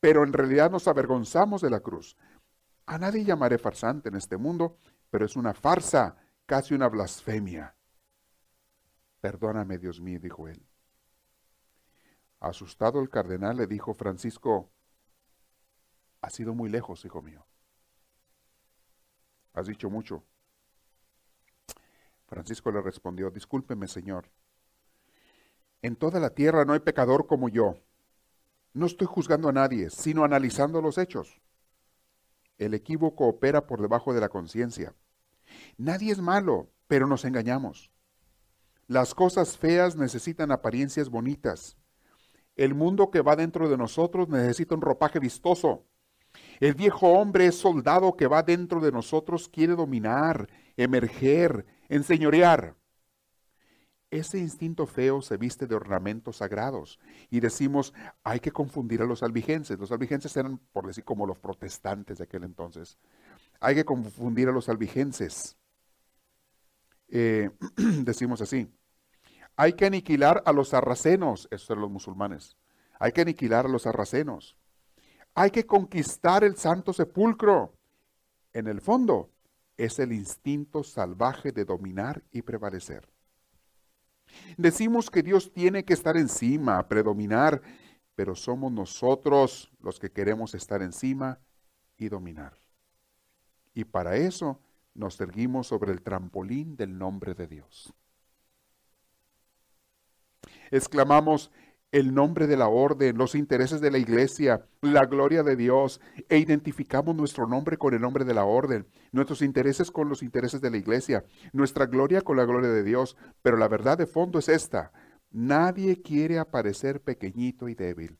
Pero en realidad nos avergonzamos de la cruz. A nadie llamaré farsante en este mundo, pero es una farsa, casi una blasfemia. Perdóname, Dios mío, dijo él. Asustado el cardenal le dijo, Francisco, has sido muy lejos, hijo mío. Has dicho mucho. Francisco le respondió, discúlpeme, Señor. En toda la tierra no hay pecador como yo. No estoy juzgando a nadie, sino analizando los hechos. El equívoco opera por debajo de la conciencia. Nadie es malo, pero nos engañamos. Las cosas feas necesitan apariencias bonitas. El mundo que va dentro de nosotros necesita un ropaje vistoso. El viejo hombre es soldado que va dentro de nosotros, quiere dominar, emerger, enseñorear. Ese instinto feo se viste de ornamentos sagrados y decimos, hay que confundir a los albigenses. Los albigenses eran, por decir, como los protestantes de aquel entonces. Hay que confundir a los albigenses. Eh, decimos así, hay que aniquilar a los sarracenos, esos son los musulmanes, hay que aniquilar a los sarracenos, hay que conquistar el santo sepulcro. En el fondo, es el instinto salvaje de dominar y prevalecer. Decimos que Dios tiene que estar encima, predominar, pero somos nosotros los que queremos estar encima y dominar. Y para eso nos erguimos sobre el trampolín del nombre de Dios. Exclamamos el nombre de la orden, los intereses de la iglesia, la gloria de Dios, e identificamos nuestro nombre con el nombre de la orden, nuestros intereses con los intereses de la iglesia, nuestra gloria con la gloria de Dios. Pero la verdad de fondo es esta, nadie quiere aparecer pequeñito y débil.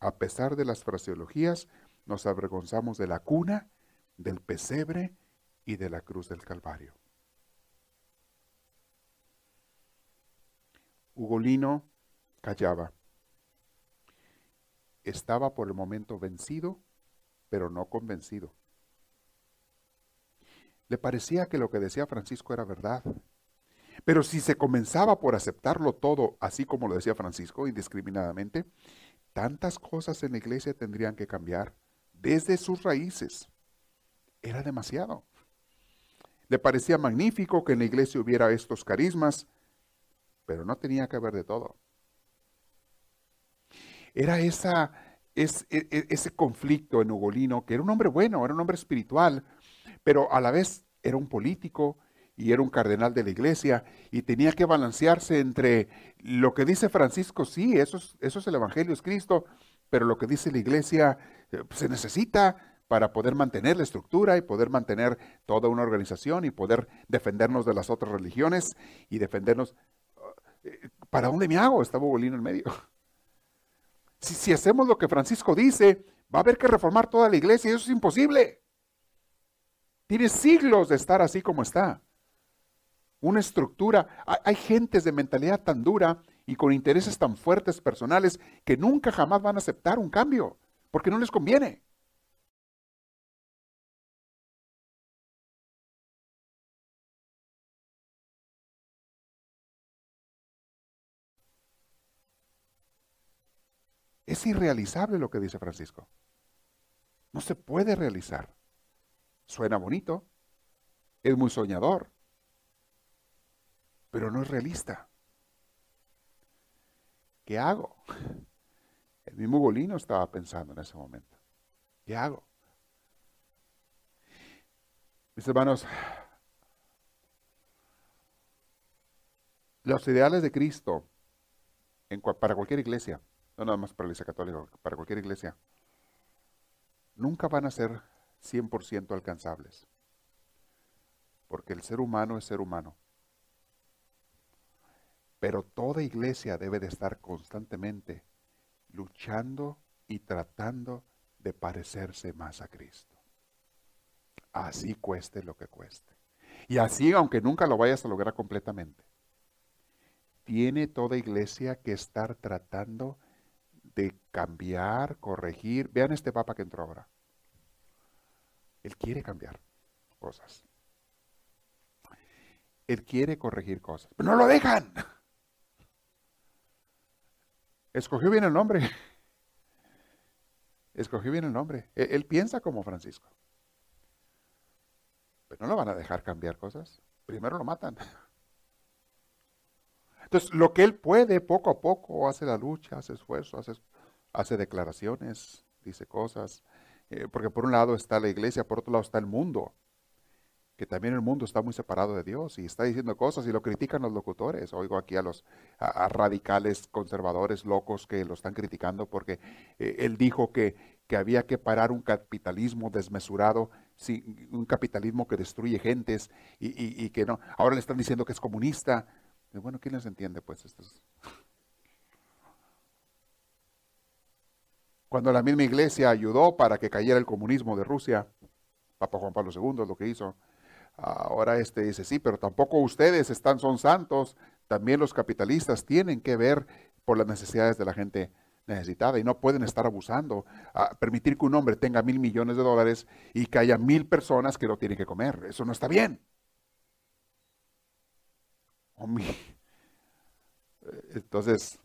A pesar de las fraseologías, nos avergonzamos de la cuna, del pesebre y de la cruz del Calvario. Ugolino callaba. estaba por el momento vencido, pero no convencido. Le parecía que lo que decía Francisco era verdad. Pero si se comenzaba por aceptarlo todo, así como lo decía Francisco, indiscriminadamente, tantas cosas en la iglesia tendrían que cambiar desde sus raíces. Era demasiado. Le parecía magnífico que en la iglesia hubiera estos carismas, pero no tenía que haber de todo. Era esa, e, e, ese conflicto en Ugolino, que era un hombre bueno, era un hombre espiritual, pero a la vez era un político y era un cardenal de la iglesia y tenía que balancearse entre lo que dice Francisco, sí, eso es, eso es el Evangelio, es Cristo, pero lo que dice la iglesia eh, se necesita para poder mantener la estructura y poder mantener toda una organización y poder defendernos de las otras religiones y defendernos. Eh, ¿Para dónde me hago? Estaba Bolino en medio. Si, hacemos lo que Francisco dice, va a haber que reformar toda la iglesia y eso es imposible. Tiene siglos de estar así como está. Una estructura. Hay, hay gentes de mentalidad tan dura y con intereses tan fuertes personales que nunca jamás van a aceptar un cambio porque no les conviene. Es irrealizable lo que dice Francisco. No se puede realizar. Suena bonito, es muy soñador, pero no es realista. ¿Qué hago? El mismo Golino estaba pensando en ese momento. ¿Qué hago? Mis hermanos, los ideales de Cristo para cualquier iglesia no nada más para la Iglesia Católica, para cualquier iglesia, nunca van a ser 100% alcanzables. Porque el ser humano es ser humano. Pero toda iglesia debe de estar constantemente luchando y tratando de parecerse más a Cristo. Así cueste lo que cueste. Y así, aunque nunca lo vayas a lograr completamente, tiene toda iglesia que estar tratando de cambiar, corregir. Vean este papa que entró ahora. Él quiere cambiar cosas. Él quiere corregir cosas, pero no lo dejan. Escogió bien el nombre. Escogió bien el nombre. Él, él, piensa como Francisco. Pero no lo van a dejar cambiar cosas. Primero lo matan. Entonces, lo que él puede, poco a poco, hace la lucha, hace esfuerzo, hace, hace declaraciones, dice cosas. Eh, porque por un lado está la iglesia, por otro lado está el mundo. Que también el mundo está muy separado de Dios y está diciendo cosas y lo critican los locutores. Oigo aquí a los radicales conservadores locos que lo están criticando porque eh, él dijo que, que había que parar un capitalismo desmesurado un capitalismo que destruye gentes y, y, que no. Ahora le están diciendo que es comunista. Bueno, ¿quién les entiende? Pues Cuando la misma iglesia ayudó para que cayera el comunismo de Rusia, Papa Juan Pablo II es lo que hizo. Ahora este dice, sí, pero tampoco ustedes están, son santos. También los capitalistas tienen que ver por las necesidades de la gente necesitada y no pueden estar abusando, a permitir que un hombre tenga mil millones de dólares y que haya mil personas que lo tienen que comer. Eso no está bien. Entonces,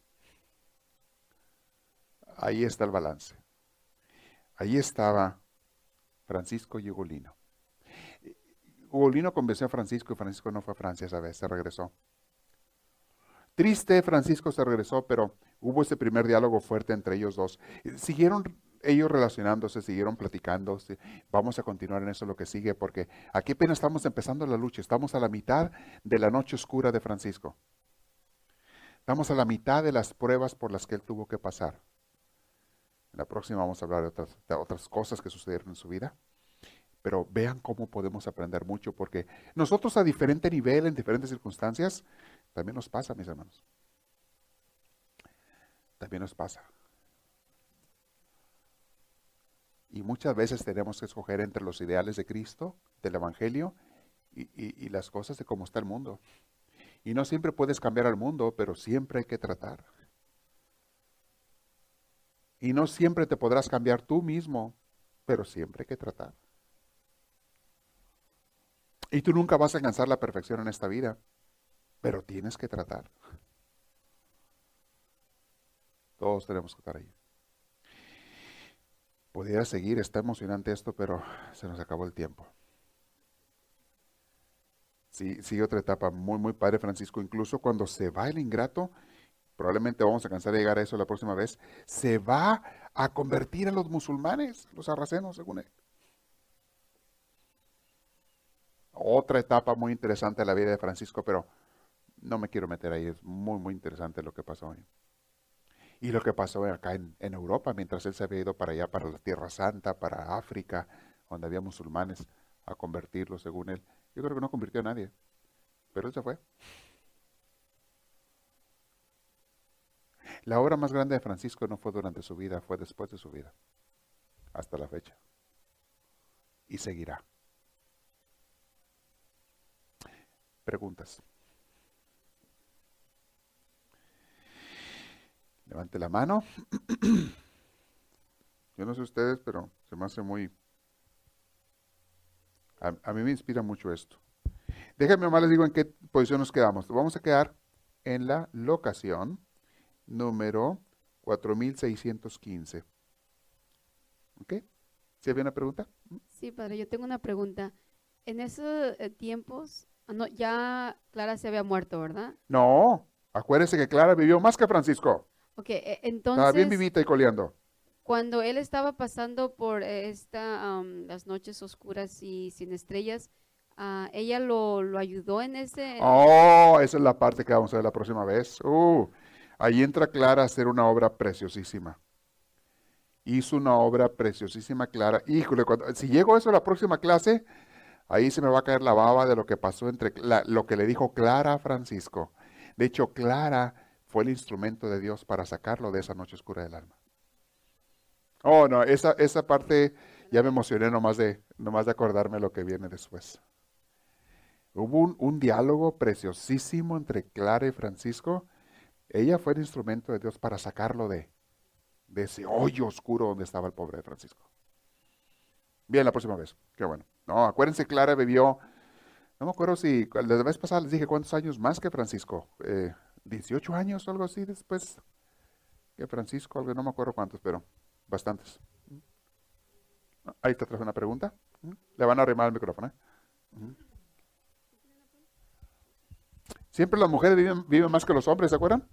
ahí está el balance. Ahí estaba Francisco y Ugolino. Ugolino convenció a Francisco y Francisco no fue a Francia esa vez, se regresó. Triste, Francisco se regresó, pero hubo ese primer diálogo fuerte entre ellos dos. Siguieron ellos relacionándose, siguieron platicando. Vamos a continuar en eso lo que sigue, porque aquí apenas estamos empezando la lucha, estamos a la mitad de la noche oscura de Francisco. Estamos a la mitad de las pruebas por las que él tuvo que pasar. En la próxima vamos a hablar de otras, de otras cosas que sucedieron en su vida. Pero vean cómo podemos aprender mucho, porque nosotros a diferente nivel, en diferentes circunstancias, también nos pasa, mis hermanos. También nos pasa. Y muchas veces tenemos que escoger entre los ideales de Cristo, del Evangelio, y, y las cosas de cómo está el mundo. Y no siempre puedes cambiar al mundo, pero siempre hay que tratar. Y no siempre te podrás cambiar tú mismo, pero siempre hay que tratar. Y tú nunca vas a alcanzar la perfección en esta vida, pero tienes que tratar. Todos tenemos que estar ahí. Podría seguir, está emocionante esto, pero se nos acabó el tiempo. Sí, sigue otra etapa muy, muy padre, Francisco. Incluso cuando se va el ingrato, probablemente vamos a cansar de llegar a eso la próxima vez, se va a convertir a los musulmanes, los sarracenos, según él. Otra etapa muy interesante de la vida de Francisco, pero no me quiero meter ahí, es muy, muy interesante lo que pasó ahí. Y lo que pasó acá en, Europa, mientras él se había ido para allá, para la Tierra Santa, para África, donde había musulmanes, a convertirlos según él. Yo creo que no convirtió a nadie, pero él se fue. La obra más grande de Francisco no fue durante su vida, fue después de su vida, hasta la fecha. Y seguirá. Preguntas. Levante la mano. Yo no sé ustedes, pero se me hace muy... A, mí me inspira mucho esto. Déjenme nomás les digo en qué posición nos quedamos. Vamos a quedar en la locación número 4615. ¿Ok? ¿Sí había una pregunta? Sí, padre, yo tengo una pregunta. En esos eh, tiempos, ah, no, ya Clara se había muerto, ¿verdad? No, acuérdese que Clara vivió más que Francisco. Ok, e, entonces... Estaba bien vivita y coleando. Cuando él estaba pasando por esta, las noches oscuras y sin estrellas, uh, ¿ella lo, lo, ayudó en ese...? Oh, esa es la parte que vamos a ver la próxima vez. Uh, ahí entra Clara a hacer una obra preciosísima. Hizo una obra preciosísima, Clara. Híjole, cuando, si llego a eso a la próxima clase, ahí se me va a caer la baba de lo que pasó entre lo que le dijo Clara a Francisco. De hecho, Clara fue el instrumento de Dios para sacarlo de esa noche oscura del alma. Oh, no, esa, esa parte ya me emocioné nomás de, nomás de acordarme lo que viene después. Hubo un, diálogo preciosísimo entre Clara y Francisco. Ella fue el instrumento de Dios para sacarlo de, de ese hoyo oscuro donde estaba el pobre Francisco. Bien, la próxima vez. Qué bueno. No, acuérdense, Clara vivió, no me acuerdo si, la vez pasada les dije cuántos años más que Francisco. Eh, 18 años o algo así después que Francisco, algo, no me acuerdo cuántos, pero bastantes. Ahí te traje una pregunta. Le van a arrimar el micrófono. ¿eh? Siempre las mujeres viven, más que los hombres, ¿se acuerdan?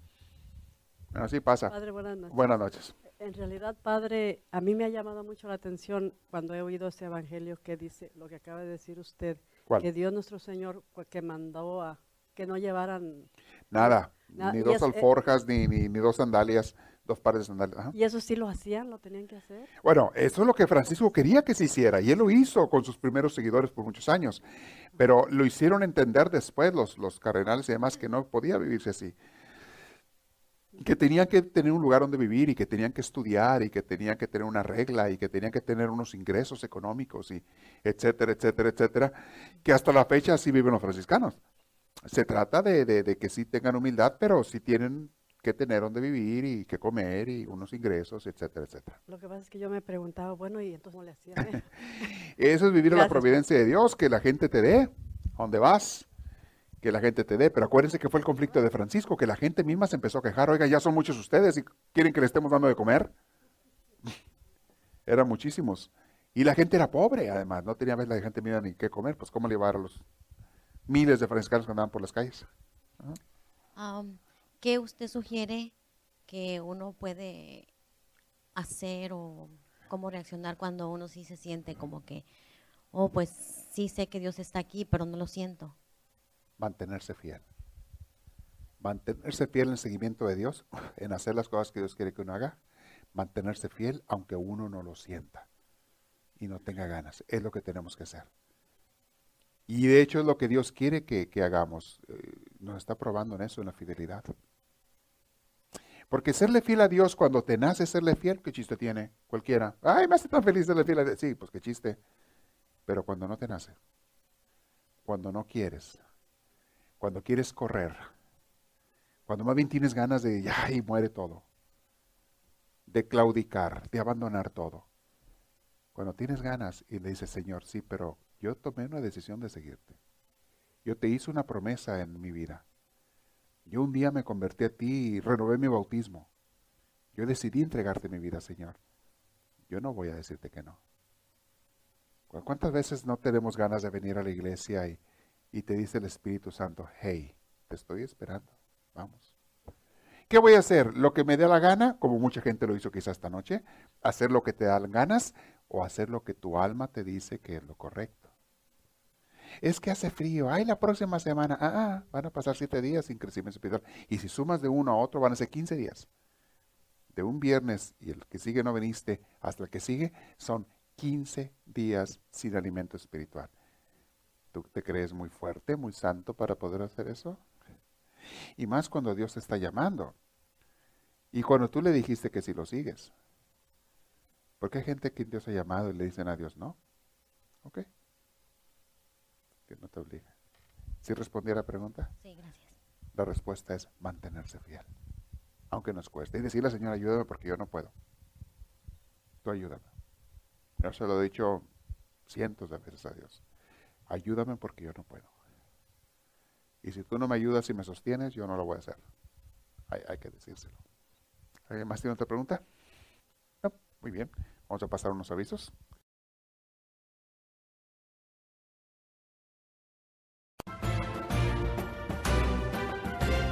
Así pasa. Padre, buenas noches. Buenas noches. En realidad, Padre, a mí me ha llamado mucho la atención cuando he oído ese evangelio que dice lo que acaba de decir usted, que Dios nuestro Señor que mandó a que no llevaran nada, ni dos eh, alforjas, ni, ni, dos sandalias, dos pares de sandalias. ¿Y eso sí lo hacían? ¿Lo tenían que hacer? Bueno, eso es lo que Francisco quería que se hiciera, y él lo hizo con sus primeros seguidores por muchos años, pero lo hicieron entender después los, los cardenales y demás que no podía vivirse así que tenían que tener un lugar donde vivir y que tenían que estudiar y que tenían que tener una regla y que tenían que tener unos ingresos económicos y etcétera, etcétera, etcétera, que hasta la fecha así viven los franciscanos se trata de, que sí tengan humildad, pero sí tienen que tener donde vivir y que comer y unos ingresos, etcétera, etcétera. Lo que pasa es que yo me preguntaba, bueno, ¿y entonces cómo le hacía? Eso es vivir a la providencia de Dios, que la gente te dé, a donde vas, que la gente te dé. Pero acuérdense que fue el conflicto de Francisco, que la gente misma se empezó a quejar, oiga, ya son muchos ustedes y quieren que le estemos dando de comer. Eran muchísimos. Y la gente era pobre, además, no tenía vez la gente mira ni qué comer, pues cómo le iba a los miles de franciscanos que andaban por las calles. ¿Qué usted sugiere que uno puede hacer o cómo reaccionar cuando uno sí se siente como que, oh, pues sí sé que Dios está aquí, pero no lo siento? Mantenerse fiel. Mantenerse fiel en el seguimiento de Dios, en hacer las cosas que Dios quiere que uno haga. Mantenerse fiel aunque uno no lo sienta y no tenga ganas. Es lo que tenemos que hacer. Y de hecho es lo que Dios quiere que, hagamos. Eh, nos está probando en eso, en la fidelidad. Porque serle fiel a Dios cuando te nace serle fiel, ¿qué chiste tiene? Cualquiera. Ay, me hace tan feliz serle fiel a Dios. Sí, pues qué chiste. Pero cuando no te nace, cuando no quieres, cuando quieres correr, cuando más bien tienes ganas de, ay, muere todo. de claudicar, de abandonar todo. Cuando tienes ganas y le dices, Señor, sí, pero yo tomé una decisión de seguirte. Yo te hice una promesa en mi vida. Yo un día me convertí a ti y renové mi bautismo. Yo decidí entregarte mi vida, Señor. Yo no voy a decirte que no. ¿Cuántas veces no tenemos ganas de venir a la iglesia y, y te dice el Espíritu Santo, hey, te estoy esperando, vamos? ¿Qué voy a hacer? ¿Lo que me dé la gana? Como mucha gente lo hizo quizás esta noche. ¿Hacer lo que te dan ganas o hacer lo que tu alma te dice que es lo correcto? Es que hace frío. Ay, la próxima semana. Ah, ah, van a pasar siete días sin crecimiento espiritual. Y si sumas de uno a otro, van a ser 15 días. De un viernes y el que sigue no viniste hasta el que sigue, son 15 días sin alimento espiritual. ¿Tú te crees muy fuerte, muy santo para poder hacer eso? Y más cuando Dios te está llamando. Y cuando tú le dijiste que si lo sigues. Porque hay gente que Dios ha llamado y le dicen a Dios no. ¿Ok? Que no te obliga. ¿Sí respondí a la pregunta? Sí, gracias. La respuesta es mantenerse fiel, aunque nos cueste. Y decirle, Señor, ayúdame porque yo no puedo. Tú ayúdame. Yo se lo he dicho cientos de veces a Dios. Ayúdame porque yo no puedo. Y si tú no me ayudas y me sostienes, yo no lo voy a hacer. Hay, hay que decírselo. ¿Alguien más tiene otra pregunta? No, muy bien. Vamos a pasar unos avisos.